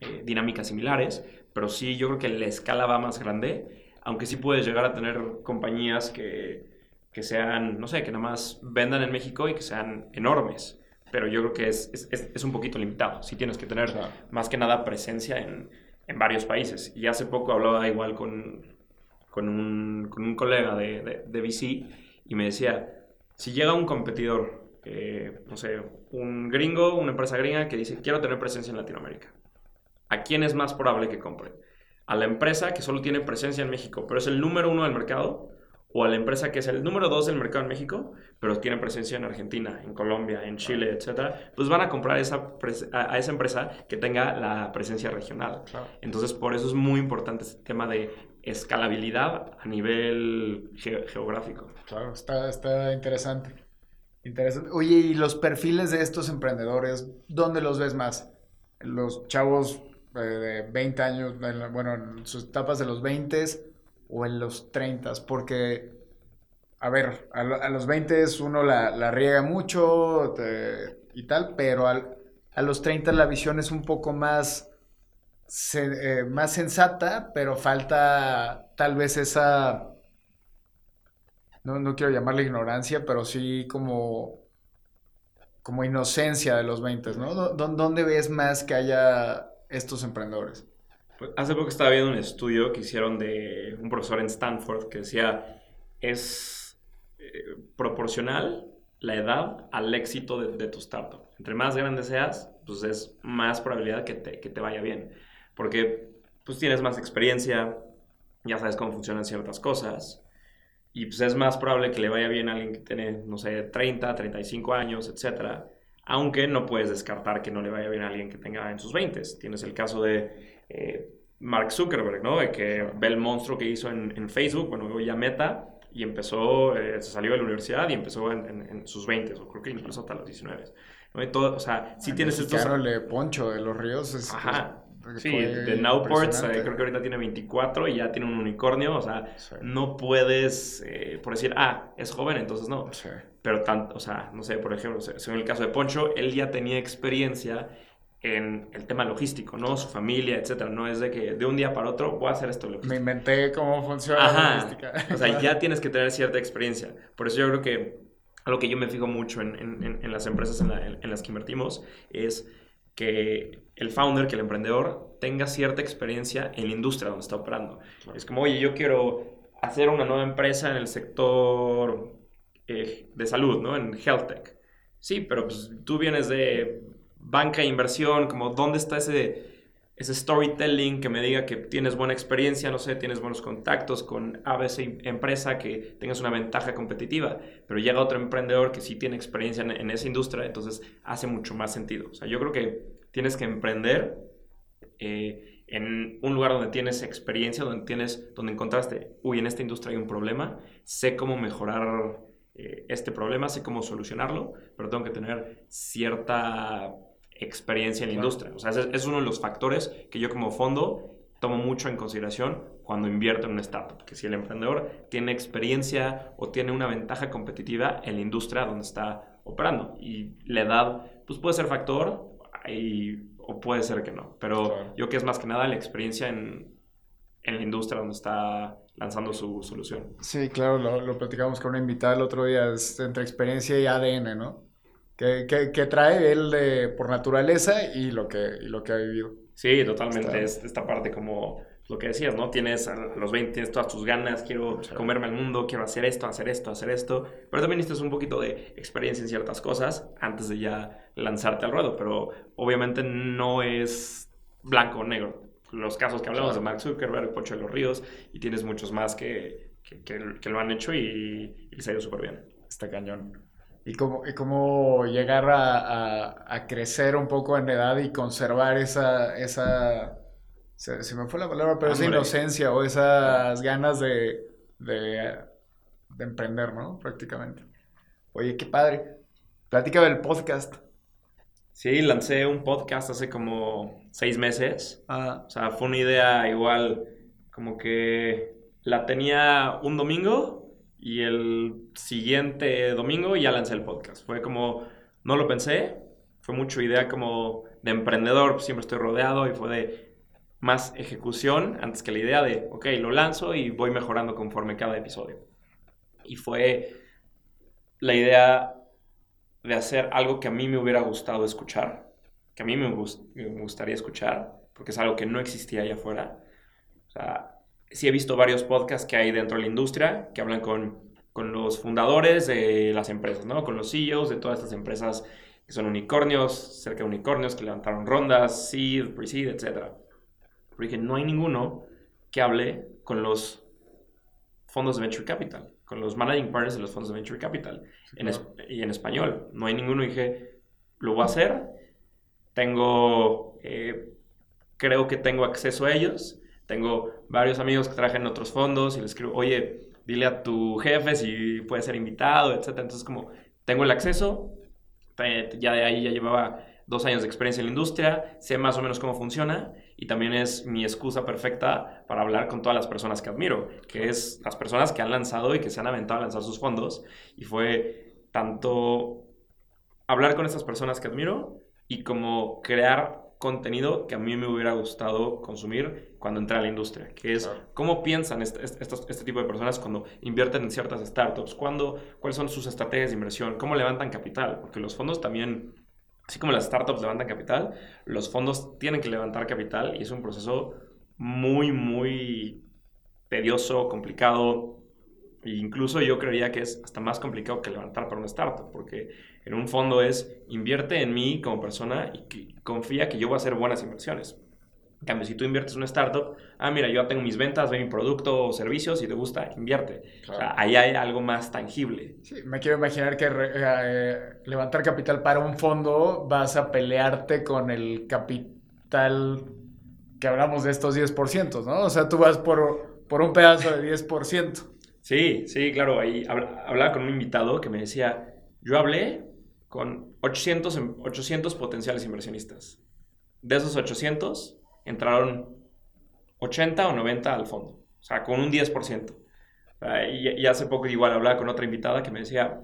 S3: eh, dinámicas similares. Pero sí, yo creo que la escala va más grande, aunque sí puedes llegar a tener compañías que que sean, no sé, que nada más vendan en México y que sean enormes. Pero yo creo que es, es, es un poquito limitado. Sí tienes que tener más que nada presencia en, en, varios países. Y hace poco hablaba igual con, con, un, con un colega de, de, de, VC y me decía, si llega un competidor, eh, no sé, un gringo, una empresa gringa que dice, quiero tener presencia en Latinoamérica, ¿a quién es más probable que compre? ¿A la empresa que solo tiene presencia en México, pero es el número uno del mercado? O a la empresa que es el número dos del mercado en México, pero tiene presencia en Argentina, en Colombia, en Chile, etcétera, pues van a comprar esa a, esa empresa que tenga la presencia regional. Entonces, por eso es muy importante este tema de escalabilidad a nivel geográfico.
S2: Claro, está, está interesante. Interesante. Oye, ¿y los perfiles de estos emprendedores, dónde los ves más? Los chavos eh, de 20 años, bueno, en sus etapas de los 20 o en los 30, porque, a ver, a, los 20 uno la, riega mucho y tal, pero a los 30 la visión es un poco más, eh, más sensata, pero falta tal vez esa, no, no quiero llamarle ignorancia, pero sí como como inocencia de los 20, ¿no? ¿Dónde ves más que haya estos emprendedores?
S3: Pues, hace poco estaba viendo un estudio que hicieron de un profesor en Stanford que decía, es eh, proporcional la edad al éxito de, tu startup. Entre más grande seas, pues es más probabilidad que te, que te vaya bien. Porque pues tienes más experiencia, ya sabes cómo funcionan ciertas cosas, y pues es más probable que le vaya bien a alguien que tiene, no sé, 30, 35 años, etc. Aunque no puedes descartar que no le vaya bien a alguien que tenga en sus 20. Tienes el caso de eh, Mark Zuckerberg, ¿no? De que ve el monstruo que hizo en, Facebook, bueno, luego ya Meta, y empezó, eh, se salió de la universidad y empezó en, sus 20, o creo que incluso hasta los 19. ¿no? Y todo, o sea, si tienes estos...
S2: le Poncho de los Ríos es...
S3: Ajá. Sí, de Nowports, eh, creo que ahorita tiene 24 y ya tiene un unicornio, o sea, no puedes, por decir, ah, es joven, entonces no. Pero tanto, o sea, no sé, por ejemplo, según el caso de Poncho, él ya tenía experiencia en el tema logístico, ¿no? Su familia, etcétera. No es de que de un día para otro voy a hacer esto
S2: logístico. Me inventé cómo funciona la logística.
S3: O sea, ya *laughs* tienes que tener cierta experiencia. Por eso yo creo que algo que yo me fijo mucho en, en, las empresas en, las que invertimos es que el founder, que el emprendedor tenga cierta experiencia en la industria donde está operando. Es como, oye, yo quiero hacer una nueva empresa en el sector eh, de salud, ¿no? En health tech. Sí, pero pues tú vienes de banca e inversión, como dónde está ese, ese storytelling que me diga que tienes buena experiencia, no sé, tienes buenos contactos con ABC empresa, que tengas una ventaja competitiva, pero llega otro emprendedor que sí tiene experiencia en, esa industria, entonces hace mucho más sentido. O sea, yo creo que tienes que emprender eh, en un lugar donde tienes experiencia, donde tienes, donde encontraste, uy, en esta industria hay un problema, sé cómo mejorar eh, este problema, sé cómo solucionarlo, pero tengo que tener cierta experiencia en la industria. O sea, ese es uno de los factores que yo como fondo tomo mucho en consideración cuando invierto en una startup, que si el emprendedor tiene experiencia o tiene una ventaja competitiva en la industria donde está operando. Y la edad, pues puede ser factor o puede ser que no. Pero yo que es más que nada la experiencia en, en la industria donde está lanzando su solución.
S2: Sí, claro, lo, lo platicamos con una invitada el otro día, es entre experiencia y ADN, ¿no? Que, que, trae él de, por naturaleza y lo que, y lo que ha vivido.
S3: Sí, totalmente. Es esta parte como lo que decías, ¿no? Tienes a los 20, tienes todas tus ganas, quiero comerme al mundo, quiero hacer esto, hacer esto, hacer esto. Pero también necesitas un poquito de experiencia en ciertas cosas antes de ya lanzarte al ruedo. Pero obviamente no es blanco o negro. Los casos que hablamos de Mark Zuckerberg, Pocho de los Ríos, y tienes muchos más que, que, lo han hecho y, y les ha ido súper bien.
S2: Está cañón. Y cómo, y cómo llegar a, a, crecer un poco en edad y conservar esa, esa se, me fue la palabra, pero esa inocencia o esas ganas de, de, emprender, ¿no? Prácticamente. Oye, qué padre. Plática del podcast.
S3: Sí, lancé un podcast hace como seis meses. Ah. O sea, fue una idea igual, como que la tenía un domingo y el siguiente domingo ya lancé el podcast. Fue como, no lo pensé, fue mucho idea como de emprendedor, siempre estoy rodeado y fue de más ejecución antes que la idea de, ok, lo lanzo y voy mejorando conforme cada episodio. Y fue la idea de hacer algo que a mí me hubiera gustado escuchar, que a mí me, gustaría escuchar, porque es algo que no existía allá afuera. O sea, sí he visto varios podcasts que hay dentro de la industria que hablan con, con los fundadores de las empresas, ¿no? Con los CEOs de todas estas empresas que son unicornios, cerca de unicornios, que levantaron rondas, seed, pre-seed, etcétera porque no hay ninguno que hable con los fondos de Venture Capital, con los managing partners de los fondos de Venture Capital, y en español. No hay ninguno. Dije, lo voy a hacer. Tengo, eh, creo que tengo acceso a ellos. Tengo varios amigos que trabajan en otros fondos y les escribo, oye, dile a tu jefe si puede ser invitado, etc. Entonces, como tengo el acceso, ya de ahí ya llevaba dos años de experiencia en la industria, sé más o menos cómo funciona y también es mi excusa perfecta para hablar con todas las personas que admiro, que es las personas que han lanzado y que se han aventado a lanzar sus fondos. Y fue tanto hablar con estas personas que admiro y como crear contenido que a mí me hubiera gustado consumir cuando entré a la industria, que es cómo piensan este, este, este, tipo de personas cuando invierten en ciertas startups, cuándo, cuáles son sus estrategias de inversión, cómo levantan capital, porque los fondos también Así como las startups levantan capital, los fondos tienen que levantar capital y es un proceso muy, muy tedioso, complicado. E incluso yo creería que es hasta más complicado que levantar para una startup, porque en un fondo es invierte en mí como persona y confía que yo voy a hacer buenas inversiones. En cambio, si tú inviertes en una startup, ah, mira, yo tengo mis ventas, ve mi producto o servicios y te gusta, invierte. O sea, ahí hay algo más tangible.
S2: Sí, me quiero imaginar que eh, levantar capital para un fondo vas a pelearte con el capital que hablamos de estos 10%, ¿no? O sea, tú vas por, por un pedazo de 10%.
S3: Sí, sí, claro. Ahí hablaba con un invitado que me decía, yo hablé con 800, 800 potenciales inversionistas. De esos 800, entraron 80 o 90 al fondo, o sea, con un 10%. Y, hace poco igual hablaba con otra invitada que me decía,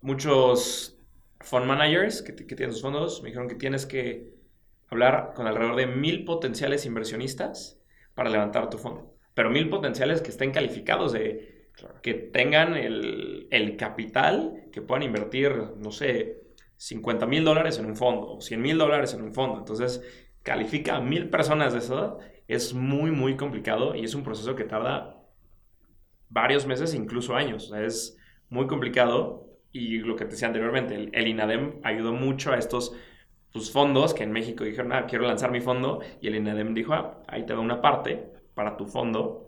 S3: muchos fund managers que, tienen sus fondos me dijeron que tienes que hablar con alrededor de mil potenciales inversionistas para levantar tu fondo. Pero mil potenciales que estén calificados de que tengan el, el, capital, que puedan invertir, no sé, 50 mil dólares en un fondo o 100 mil dólares en un fondo. Entonces, califica a mil personas de eso, es muy, muy complicado y es un proceso que tarda varios meses, incluso años. es muy complicado y lo que te decía anteriormente, el, INADEM ayudó mucho a estos pues, fondos que en México dijeron, ah, quiero lanzar mi fondo y el INADEM dijo, ah, ahí te da una parte para tu fondo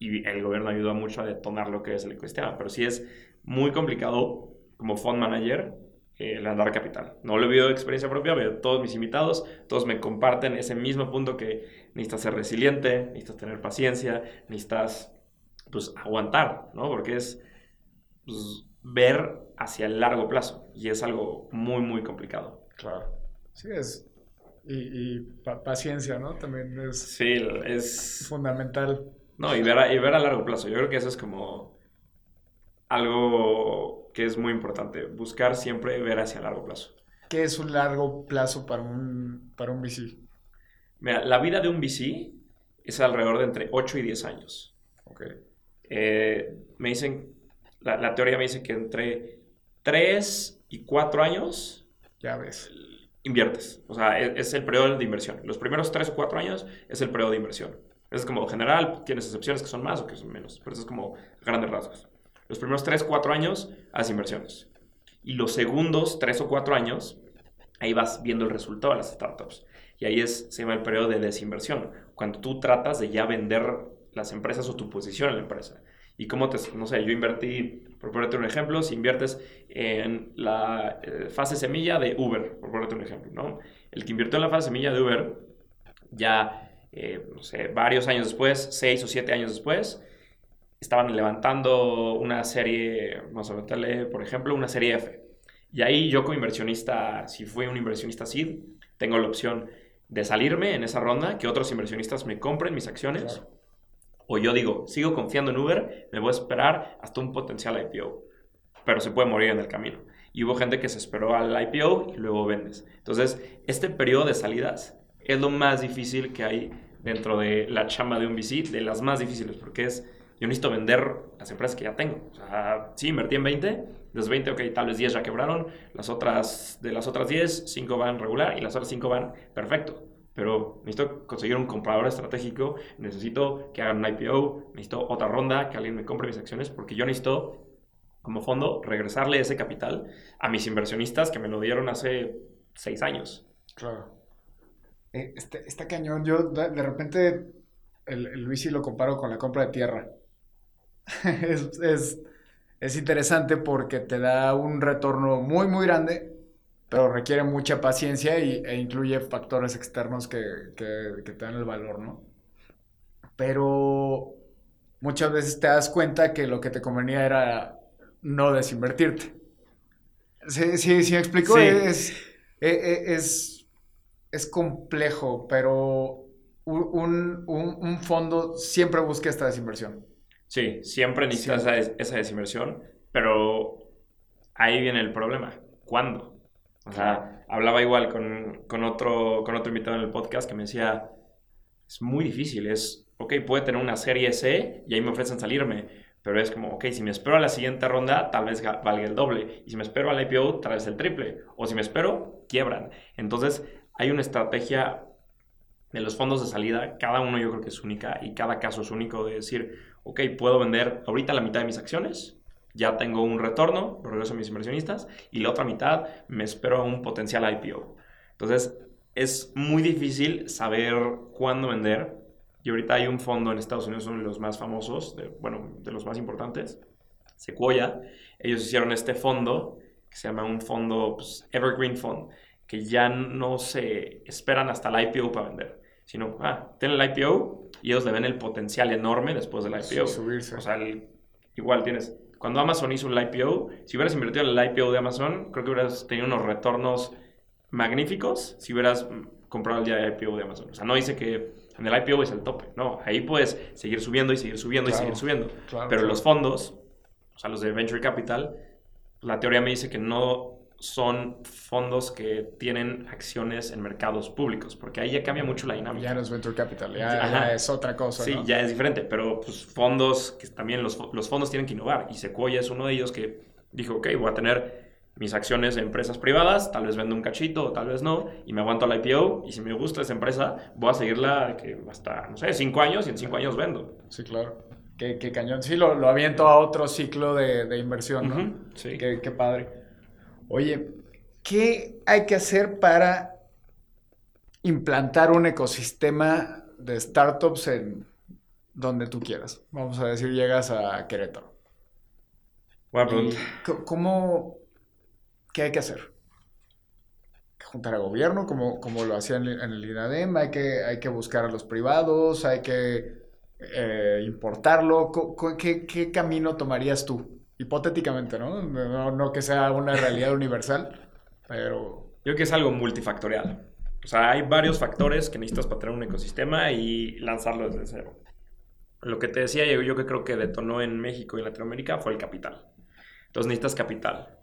S3: y el gobierno ayudó mucho a detonar lo que es el ecosistema. Pero sí es muy complicado como fund manager el andar capital. No lo he vivido de experiencia propia, pero todos mis invitados, todos me comparten ese mismo punto que necesitas ser resiliente, necesitas tener paciencia, necesitas pues aguantar, ¿no? Porque es pues, ver hacia el largo plazo y es algo muy, muy complicado.
S2: Claro. Sí, es. Y, paciencia, ¿no? También es.
S3: Sí, es.
S2: Fundamental.
S3: No, y ver, a, y ver a largo plazo. Yo creo que eso es como algo que es muy importante. Buscar siempre ver hacia largo plazo.
S2: ¿Qué es un largo plazo para un, para un VC?
S3: Mira, la vida de un VC es alrededor de entre 8 y 10 años.
S2: Ok.
S3: Eh, me dicen, la, teoría me dice que entre 3 y 4 años...
S2: Ya ves.
S3: Inviertes. O sea, es, es el periodo de inversión. Los primeros 3 o 4 años es el periodo de inversión. Es como general, tienes excepciones que son más o que son menos, pero eso es como grandes rasgos. Los primeros 3 o 4 años haces inversiones. Y los segundos 3 o 4 años, ahí vas viendo el resultado de las startups. Y ahí es, se llama el periodo de desinversión, cuando tú tratas de ya vender las empresas o tu posición en la empresa. Y cómo te, no sé, yo invertí, por ponerte un ejemplo, si inviertes en la eh, fase semilla de Uber, por ponerte un ejemplo, ¿no? El que invirtió en la fase semilla de Uber, ya eh, no sé, varios años después, seis o siete años después, estaban levantando una serie, vamos a meterle, por ejemplo, una serie F. Y ahí yo como inversionista, si fui un inversionista SID, tengo la opción de salirme en esa ronda, que otros inversionistas me compren mis acciones. O yo digo, sigo confiando en Uber, me voy a esperar hasta un potencial IPO. Pero se puede morir en el camino. Y hubo gente que se esperó al IPO y luego vendes. Entonces, este periodo de salidas es lo más difícil que hay dentro de la chamba de un VC, de las más difíciles, porque es, yo necesito vender las empresas que ya tengo. O sea, sí, invertí en 20, de los 20, ok, tal vez 10 ya quebraron, las otras, de las otras 10, 5 van regular y las otras 5 van perfecto. Pero necesito conseguir un comprador estratégico, necesito que hagan un IPO, necesito otra ronda, que alguien me compre mis acciones, porque yo necesito, como fondo, regresarle ese capital a mis inversionistas que me lo dieron hace 6 años.
S2: Claro. Eh, este, está cañón. Yo de, repente el, el Luisi lo comparo con la compra de tierra. *laughs* es, es, interesante porque te da un retorno muy, muy grande, pero requiere mucha paciencia y, e incluye factores externos que, que, que te dan el valor, ¿no? Pero muchas veces te das cuenta que lo que te convenía era no desinvertirte. Sí, sí, sí, me explico. Es, e, e, es, es complejo, pero un, fondo siempre busca esta desinversión.
S3: Sí, siempre necesitas esa, desinversión, pero ahí viene el problema. ¿Cuándo? O sea, hablaba igual con, otro, con otro invitado en el podcast que me decía, es muy difícil, es, ok, puede tener una serie C y ahí me ofrecen salirme, pero es como, ok, si me espero a la siguiente ronda, tal vez valga el doble, y si me espero al IPO, tal vez el triple, o si me espero, quiebran. Entonces, hay una estrategia de los fondos de salida, cada uno yo creo que es única y cada caso es único de decir, ok, puedo vender ahorita la mitad de mis acciones, ya tengo un retorno, regreso a mis inversionistas, y la otra mitad me espero a un potencial IPO. Entonces, es muy difícil saber cuándo vender. Y ahorita hay un fondo en Estados Unidos, uno de los más famosos, de, bueno, de los más importantes, Sequoia. Ellos hicieron este fondo que se llama un fondo pues, Evergreen Fund que ya no se esperan hasta el IPO para vender, sino, ah, tienen el IPO y ellos le ven el potencial enorme después del IPO.
S2: subirse.
S3: O sea, igual tienes, cuando Amazon hizo un IPO, si hubieras invertido en el IPO de Amazon, creo que hubieras tenido unos retornos magníficos si hubieras comprado el día de IPO de Amazon. O sea, no dice que en el IPO es el tope, no, ahí puedes seguir subiendo y seguir subiendo y seguir subiendo. Pero los fondos, o sea, los de Venture Capital, la teoría me dice que no son fondos que tienen acciones en mercados públicos, porque ahí ya cambia mucho la dinámica.
S2: Ya no es venture capital, ya, es otra cosa.
S3: Sí, ya es diferente, pero pues fondos que también los, los, fondos tienen que innovar y Sequoia es uno de ellos que dijo, ok, voy a tener mis acciones en empresas privadas, tal vez vendo un cachito o tal vez no, y me aguanto la IPO y si me gusta esa empresa, voy a seguirla que hasta, no sé, cinco años y en cinco años vendo.
S2: Sí, claro. Qué, qué cañón. Sí, lo, lo aviento a otro ciclo de, de inversión, ¿no?
S3: Sí.
S2: Qué, qué padre. Oye, ¿qué hay que hacer para implantar un ecosistema de startups en donde tú quieras? Vamos a decir, llegas a Querétaro.
S3: Buena pregunta.
S2: ¿Cómo, qué hay que hacer? juntar al gobierno como, como lo hacían en el INADEM, hay que, hay que buscar a los privados, hay que eh, importarlo. ¿Qué, ¿Qué, camino tomarías tú? Hipotéticamente, ¿no? ¿no? No que sea una realidad universal, pero...
S3: Yo creo que es algo multifactorial. O sea, hay varios factores que necesitas para tener un ecosistema y lanzarlo desde cero. Lo que te decía yo, yo que creo que detonó en México y Latinoamérica fue el capital. Entonces necesitas capital.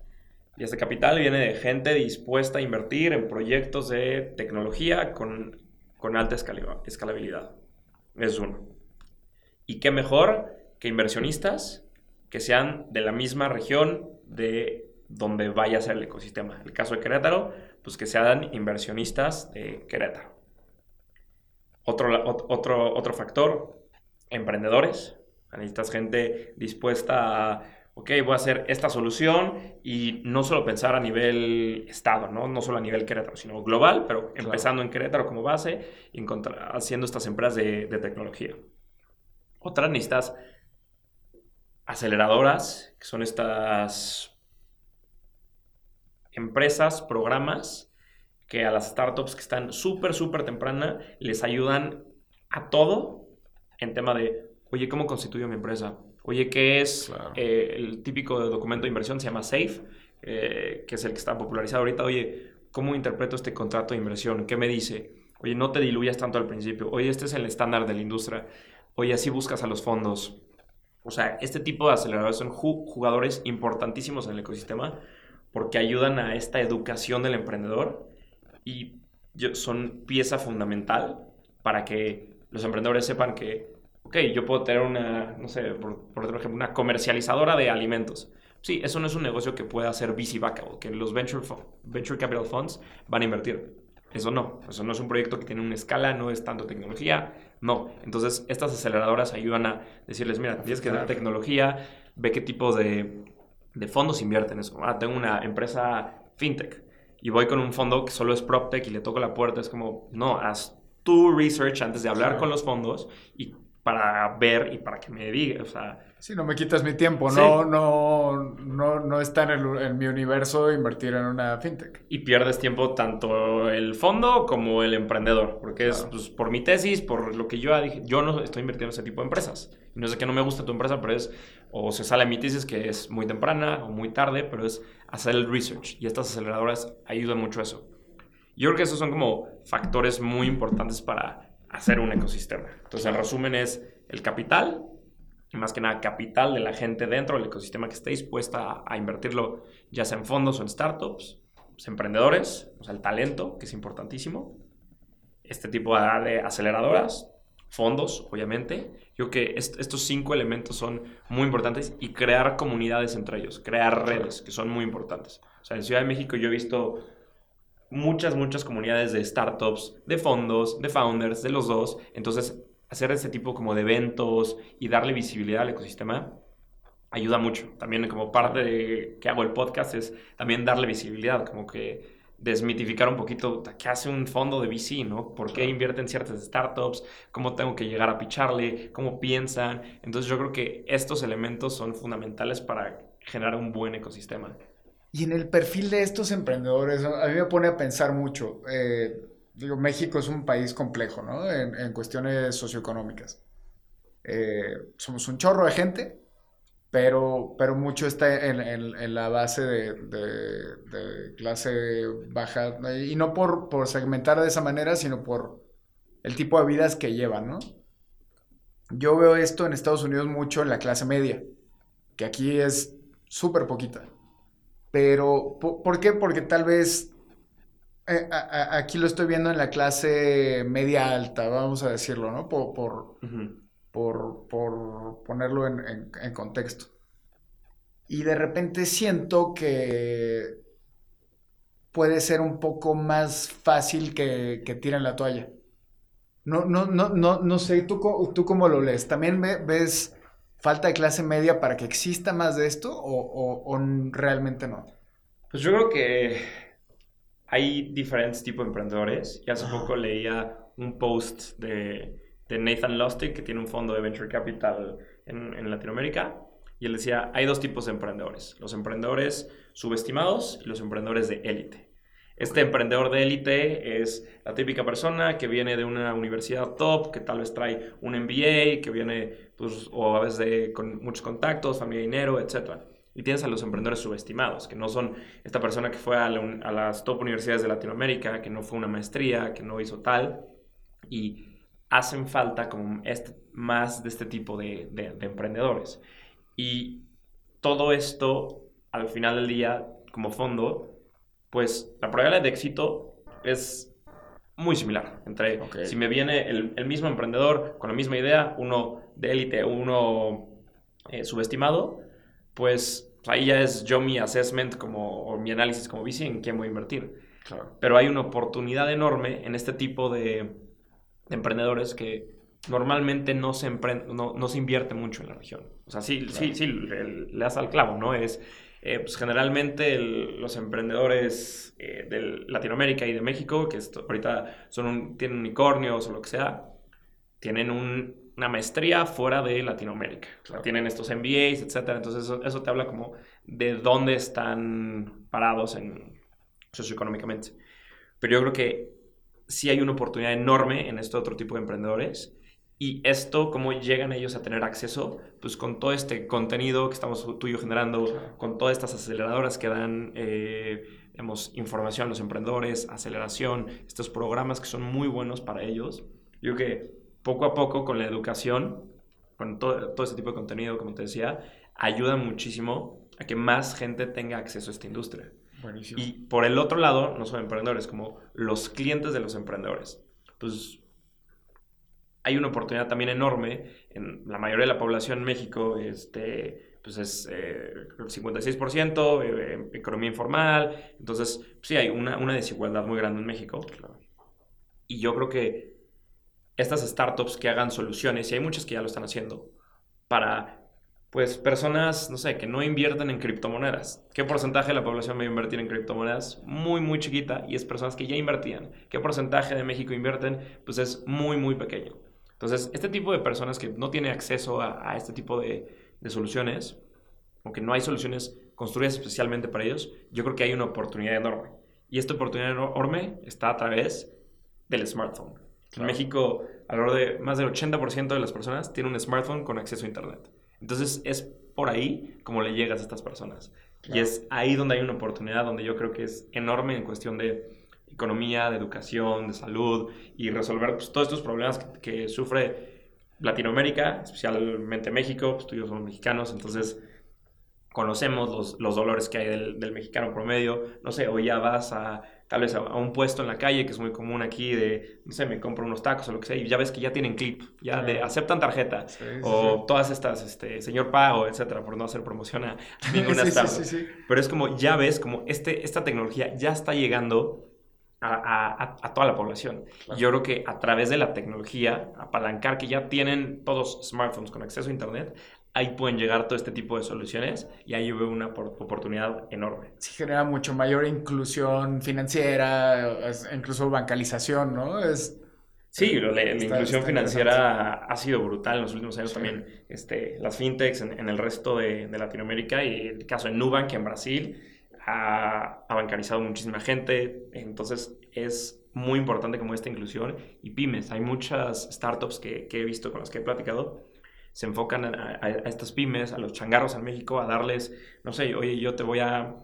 S3: Y ese capital viene de gente dispuesta a invertir en proyectos de tecnología con, con alta escalabilidad. Es uno. Y qué mejor que inversionistas que sean de la misma región de donde vaya a ser el ecosistema. El caso de Querétaro, pues que sean inversionistas de Querétaro. Otro, otro, otro factor, emprendedores. Necesitas gente dispuesta a ok, voy a hacer esta solución y no solo pensar a nivel estado, ¿no? No solo a nivel Querétaro, sino global, pero empezando en Querétaro como base haciendo estas empresas de, de tecnología. Otras necesitas aceleradoras, que son estas empresas, programas que a las startups que están súper, súper temprana les ayudan a todo en tema de, oye, ¿cómo constituyo mi empresa? Oye, ¿qué es eh, el típico documento de inversión? Se llama SAFE, eh, que es el que está popularizado ahorita. Oye, ¿cómo interpreto este contrato de inversión? ¿Qué me dice? Oye, no te diluyas tanto al principio. Oye, este es el estándar de la industria. Oye, así buscas a los fondos. O sea, este tipo de aceleradores son jugadores importantísimos en el ecosistema porque ayudan a esta educación del emprendedor y son pieza fundamental para que los emprendedores sepan que ok, yo puedo tener una, no sé, por, ejemplo, una comercializadora de alimentos. Sí, eso no es un negocio que pueda hacer VC backable, que los venture, venture capital funds van a invertir. Eso no, eso no es un proyecto que tiene una escala, no es tanto tecnología, no. Entonces, estas aceleradoras ayudan a decirles, mira, tienes que dar tecnología, ve qué tipo de, de fondos invierten eso. Ah, tengo una empresa fintech y voy con un fondo que solo es PropTech y le toco la puerta, es como, no, haz tu research antes de hablar con los fondos y para ver y para que me diga, o sea...
S2: Sí, no me quitas mi tiempo, no, no, no, no está en, en, mi universo invertir en una fintech.
S3: Y pierdes tiempo tanto el fondo como el emprendedor, porque es pues, por mi tesis, por lo que yo dije, yo no estoy invirtiendo en ese tipo de empresas. Y no sé que no me gusta tu empresa, pero es, o se sale mi tesis que es muy temprana o muy tarde, pero es hacer el research. Y estas aceleradoras ayudan mucho a eso. Yo creo que esos son como factores muy importantes para hacer un ecosistema. Entonces, el resumen es el capital, y más que nada capital de la gente dentro del ecosistema que esté dispuesta a, invertirlo, ya sea en fondos o en startups, pues, emprendedores, o sea, el talento, que es importantísimo, este tipo de aceleradoras, fondos, obviamente. Yo creo que estos cinco elementos son muy importantes y crear comunidades entre ellos, crear redes, que son muy importantes. O sea, en Ciudad de México yo he visto muchas, muchas comunidades de startups, de fondos, de founders, de los dos. Entonces, hacer ese tipo como de eventos y darle visibilidad al ecosistema ayuda mucho. También como parte de que hago el podcast es también darle visibilidad, como que desmitificar un poquito qué hace un fondo de VC, ¿no? ¿Por qué invierte en ciertas startups? ¿Cómo tengo que llegar a picharle? ¿Cómo piensan? Entonces yo creo que estos elementos son fundamentales para generar un buen ecosistema.
S2: Y en el perfil de estos emprendedores, a mí me pone a pensar mucho. Eh, digo, México es un país complejo, ¿no? En, cuestiones socioeconómicas. Eh, somos un chorro de gente, pero, pero mucho está en, la base de, clase baja. Y no por, por segmentar de esa manera, sino por el tipo de vidas que llevan, ¿no? Yo veo esto en Estados Unidos mucho en la clase media, que aquí es súper poquita. Pero, ¿por, qué? Porque tal vez eh, aquí lo estoy viendo en la clase media alta, vamos a decirlo, ¿no? Por, por, por, ponerlo en, contexto. Y de repente siento que puede ser un poco más fácil que, que tiren la toalla. No, no, no, no, no sé, ¿tú, ¿tú cómo lo lees? ¿También ves falta de clase media para que exista más de esto o, realmente no?
S3: Pues yo creo que hay diferentes tipos de emprendedores. Y hace poco leía un post de, Nathan Lustig, que tiene un fondo de venture capital en, en, Latinoamérica. Y él decía, hay dos tipos de emprendedores. Los emprendedores subestimados y los emprendedores de élite. Este emprendedor de élite es la típica persona que viene de una universidad top, que tal vez trae un MBA, que viene, pues, o a veces con muchos contactos, familia, dinero, etc. Y tienes a los emprendedores subestimados, que no son esta persona que fue a, las top universidades de Latinoamérica, que no fue una maestría, que no hizo tal. Y hacen falta como este, más de este tipo de, de emprendedores. Y todo esto, al final del día, como fondo, pues la probabilidad de éxito es muy similar. Entre si me viene el, mismo emprendedor con la misma idea, uno de élite, uno eh, subestimado, pues ahí ya es yo mi assessment como, o mi análisis como bici en quién voy a invertir. Pero hay una oportunidad enorme en este tipo de, emprendedores que normalmente no se, no, se invierte mucho en la región. O sea, sí, sí, sí, le, le das al clavo, ¿no? Es eh, pues generalmente los emprendedores eh, de Latinoamérica y de México, que ahorita son tienen unicornios o lo que sea, tienen una maestría fuera de Latinoamérica. tienen estos MBAs, etc. Entonces eso, te habla como de dónde están parados en, socioeconómicamente. Pero yo creo que sí hay una oportunidad enorme en este otro tipo de emprendedores y esto, ¿cómo llegan ellos a tener acceso? Pues con todo este contenido que estamos tú y yo generando, con todas estas aceleradoras que dan, eh, información a los emprendedores, aceleración, estos programas que son muy buenos para ellos. Yo creo que poco a poco con la educación, con todo, todo este tipo de contenido, como te decía, ayuda muchísimo a que más gente tenga acceso a esta industria. Buenísimo. Y por el otro lado, no son emprendedores, como los clientes de los emprendedores. Pues hay una oportunidad también enorme en la mayoría de la población en México, este, pues es eh, 56% eh, economía informal, entonces sí hay una, una, desigualdad muy grande en México. Y yo creo que estas startups que hagan soluciones, y hay muchas que ya lo están haciendo, para pues personas, no sé, que no invierten en criptomonedas. ¿Qué porcentaje de la población va a invertir en criptomonedas? Muy, muy chiquita y es personas que ya invertían. ¿Qué porcentaje de México invierten? Pues es muy, muy pequeño. Entonces, este tipo de personas que no tienen acceso a, este tipo de, soluciones, o que no hay soluciones construidas especialmente para ellos, yo creo que hay una oportunidad enorme. Y esta oportunidad enorme está a través del smartphone. En México, alrededor de más del 80% de las personas tienen un smartphone con acceso a Internet. Entonces, es por ahí como le llegas a estas personas. Y es ahí donde hay una oportunidad, donde yo creo que es enorme en cuestión de economía, de educación, de salud y resolver pues, todos estos problemas que, sufre Latinoamérica, especialmente México, pues tú y yo somos mexicanos, entonces conocemos los, los dolores que hay del, del, mexicano promedio, no sé, o ya vas a tal vez a, un puesto en la calle, que es muy común aquí, de, no sé, me compro unos tacos o lo que sea, y ya ves que ya tienen clip, ya de, aceptan tarjeta, o todas estas, este, señor pago, etcétera, por no hacer promoción a *laughs* ninguna startup. Pero es como, ya ves, como este, esta tecnología ya está llegando a, toda la población. Yo creo que a través de la tecnología, apalancar que ya tienen todos smartphones con acceso a Internet, ahí pueden llegar todo este tipo de soluciones y ahí yo veo una oportunidad enorme.
S2: Sí, genera mucho mayor inclusión financiera, incluso bancalización, ¿no? Es,
S3: sí, la, inclusión financiera ha sido brutal en los últimos años también. Este, las fintechs en, el resto de, de, Latinoamérica y el caso de Nubank en Brasil ha, bancarizado muchísima gente, entonces es muy importante como esta inclusión y pymes. Hay muchas startups que, he visto con las que he platicado, se enfocan a, a, estas pymes, a los changarros en México, a darles, no sé, oye, yo te voy a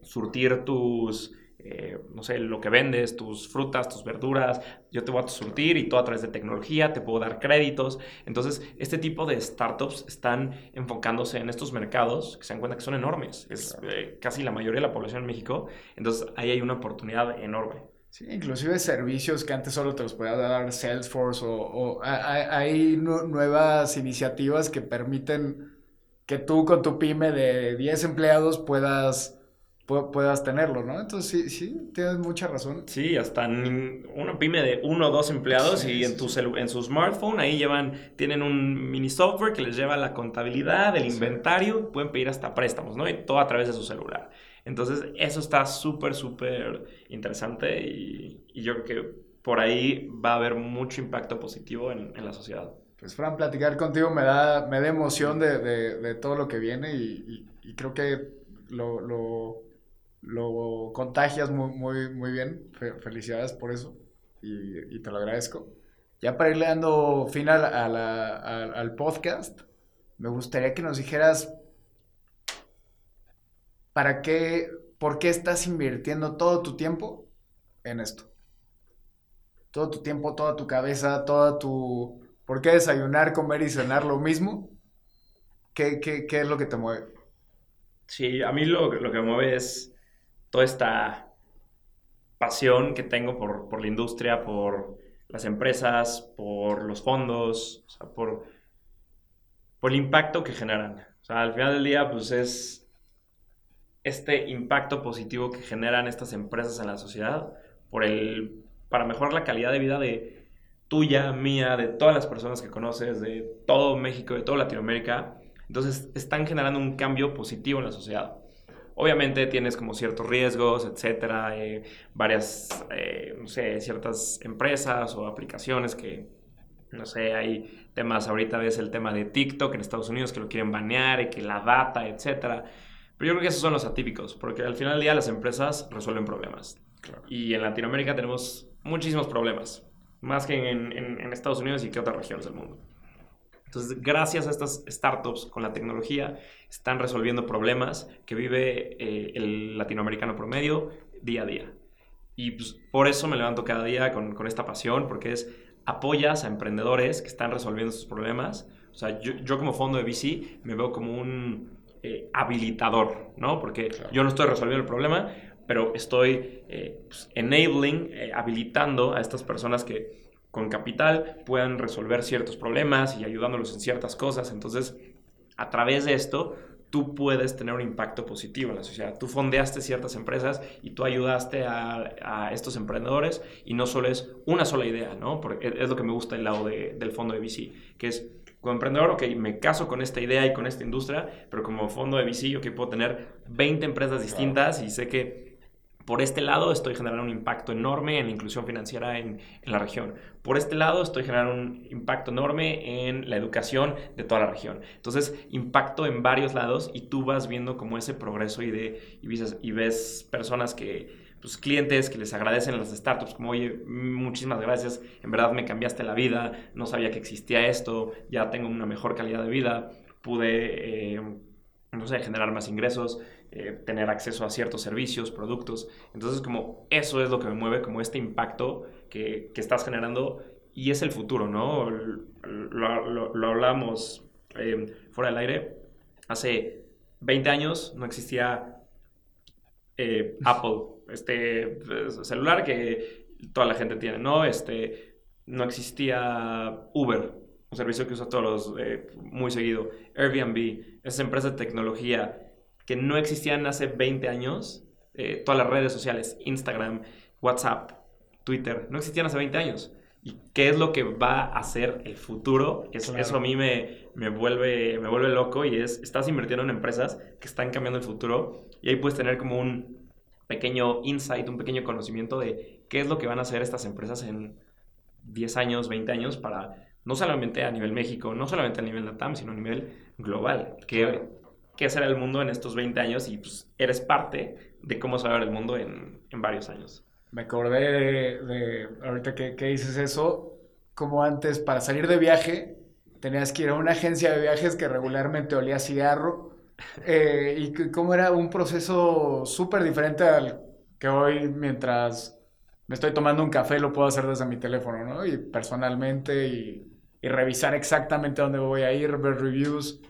S3: surtir tus eh, no sé, lo que vendes, tus frutas, tus verduras, yo te voy a surtir y todo a través de tecnología, te puedo dar créditos. Entonces, este tipo de startups están enfocándose en estos mercados que se dan cuenta que son enormes. Es eh, casi la mayoría de la población en México. Entonces, ahí hay una oportunidad enorme.
S2: Sí, inclusive servicios que antes solo te los podía dar Salesforce o, hay, nuevas iniciativas que permiten que tú con tu pyme de 10 empleados puedas puedas tenerlo, ¿no? Entonces sí, sí, tienes mucha razón.
S3: Sí, hasta una pyme de uno o dos empleados y en, tu en su smartphone ahí llevan, tienen un mini software que les lleva la contabilidad, el inventario, pueden pedir hasta préstamos, ¿no? Y todo a través de su celular. Entonces eso está súper, súper interesante y, yo creo que por ahí va a haber mucho impacto positivo en, la sociedad.
S2: Pues Fran, platicar contigo me da, me da emoción de, de, todo lo que viene y, creo que lo, lo contagias muy, muy, muy bien. felicidades por eso y, te lo agradezco. Ya para irle dando final a al podcast, me gustaría que nos dijeras para qué, por qué estás invirtiendo todo tu tiempo en esto. Todo tu tiempo, toda tu cabeza, toda tu... ¿Por qué desayunar, comer y cenar lo mismo? ¿Qué, qué, qué es lo que te mueve?
S3: Sí, a mí lo, lo, que me mueve es toda esta pasión que tengo por, por la industria, por las empresas, por los fondos, o sea, por por el impacto que generan. O sea, al final del día, pues es este impacto positivo que generan estas empresas en la sociedad por el, para mejorar la calidad de vida de tuya, mía, de todas las personas que conoces, de todo México, de toda Latinoamérica. Entonces, están generando un cambio positivo en la sociedad. Obviamente tienes como ciertos riesgos, etcétera, eh, varias, eh, no sé, ciertas empresas o aplicaciones que, no sé, hay temas, ahorita ves el tema de TikTok en Estados Unidos que lo quieren banear y que la data, etcétera. Pero yo creo que esos son los atípicos, porque al final del día las empresas resuelven problemas. Y en Latinoamérica tenemos muchísimos problemas, más que en, en, Estados Unidos y que otras regiones del mundo. Entonces, gracias a estas startups con la tecnología, están resolviendo problemas que vive eh, el latinoamericano promedio día a día. Y pues, por eso me levanto cada día con, con esta pasión, porque es apoyas a emprendedores que están resolviendo sus problemas. O sea, yo, como fondo de VC me veo como un eh, habilitador, ¿no? Porque yo no estoy resolviendo el problema, pero estoy eh, pues, enabling, eh, habilitando a estas personas que con capital puedan resolver ciertos problemas y ayudándolos en ciertas cosas. Entonces, a través de esto, tú puedes tener un impacto positivo en la sociedad. Tú fondeaste ciertas empresas y tú ayudaste a, estos emprendedores y no solo es una sola idea, ¿no? Porque es lo que me gusta del lado del fondo de VC, que es como emprendedor, ok, me caso con esta idea y con esta industria, pero como fondo de VC, yo que puedo tener 20 empresas distintas y sé que por este lado estoy generando un impacto enorme en la inclusión financiera en, la región. Por este lado estoy generando un impacto enorme en la educación de toda la región. Entonces, impacto en varios lados y tú vas viendo como ese progreso y, de, y, ves, personas que, pues clientes que les agradecen a las startups como, oye, muchísimas gracias, en verdad me cambiaste la vida, no sabía que existía esto, ya tengo una mejor calidad de vida, pude, eh, no sé, generar más ingresos. Eh, tener acceso a ciertos servicios, productos. Entonces, como eso es lo que me mueve, como este impacto que, que estás generando y es el futuro, ¿no? Lo, lo, hablamos eh, fuera del aire. Hace 20 años no existía eh, Apple, este pues, celular que toda la gente tiene, ¿no? Este, no existía Uber, un servicio que usa todos muy seguido, Airbnb, esa empresa de tecnología que no existían hace 20 años, eh, todas las redes sociales, Instagram, WhatsApp, Twitter, no existían hace 20 años. ¿Y qué es lo que va a hacer el futuro? Eso, eso a mí me, me, vuelve, me vuelve loco y es, estás invirtiendo en empresas que están cambiando el futuro y ahí puedes tener como un pequeño insight, un pequeño conocimiento de qué es lo que van a hacer estas empresas en 10 años, 20 años para no solamente a nivel México, no solamente a nivel LATAM, sino a nivel global. Que qué será el mundo en estos 20 años y pues eres parte de cómo se va a ver el mundo en, en varios años.
S2: Me acordé de, ahorita que, que, dices eso, como antes para salir de viaje tenías que ir a una agencia de viajes que regularmente olía cigarro eh, y cómo era un proceso súper diferente al que hoy mientras me estoy tomando un café lo puedo hacer desde mi teléfono, ¿no? Y personalmente y, y revisar exactamente dónde voy a ir, ver reviews.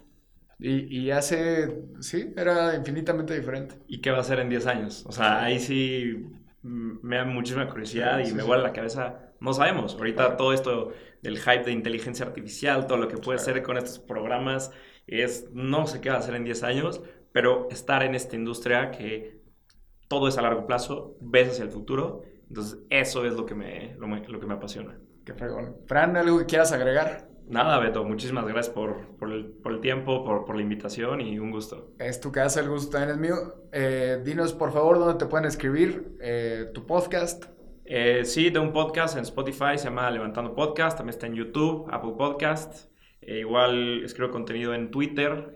S2: Y, y, hace, sí, era infinitamente diferente.
S3: ¿Y qué va a ser en 10 años? O sea, ahí sí me da muchísima curiosidad y me vuela la cabeza. No sabemos. Ahorita todo esto del hype de inteligencia artificial, todo lo que puede ser con estos programas, es no sé qué va a hacer en 10 años, pero estar en esta industria que todo es a largo plazo, ves hacia el futuro. Entonces, eso es lo que me, lo, lo que me apasiona.
S2: Qué fregón. Fran, ¿algo que quieras agregar?
S3: Nada, Beto, muchísimas gracias por, por, el, por el, tiempo, por, por, la invitación y un gusto.
S2: Es tu casa, el gusto también es mío. Eh, dinos, por favor, dónde te pueden escribir eh, tu podcast.
S3: Eh, sí, de un podcast en Spotify, se llama Levantando Podcast, también está en YouTube, Apple Podcast. Igual escribo contenido en Twitter,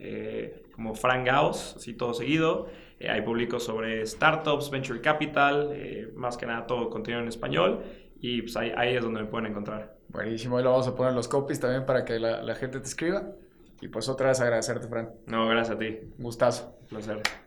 S3: como Frank Gauss, así todo seguido. Eh, ahí publico sobre startups, venture capital, eh, más que nada todo contenido en español y pues ahí, ahí es donde me pueden encontrar.
S2: Buenísimo, ahí lo vamos a poner los copies también para que la, la gente te escriba. Y pues otra vez agradecerte, Fran.
S3: No, gracias a ti.
S2: Gustazo.
S3: Un placer.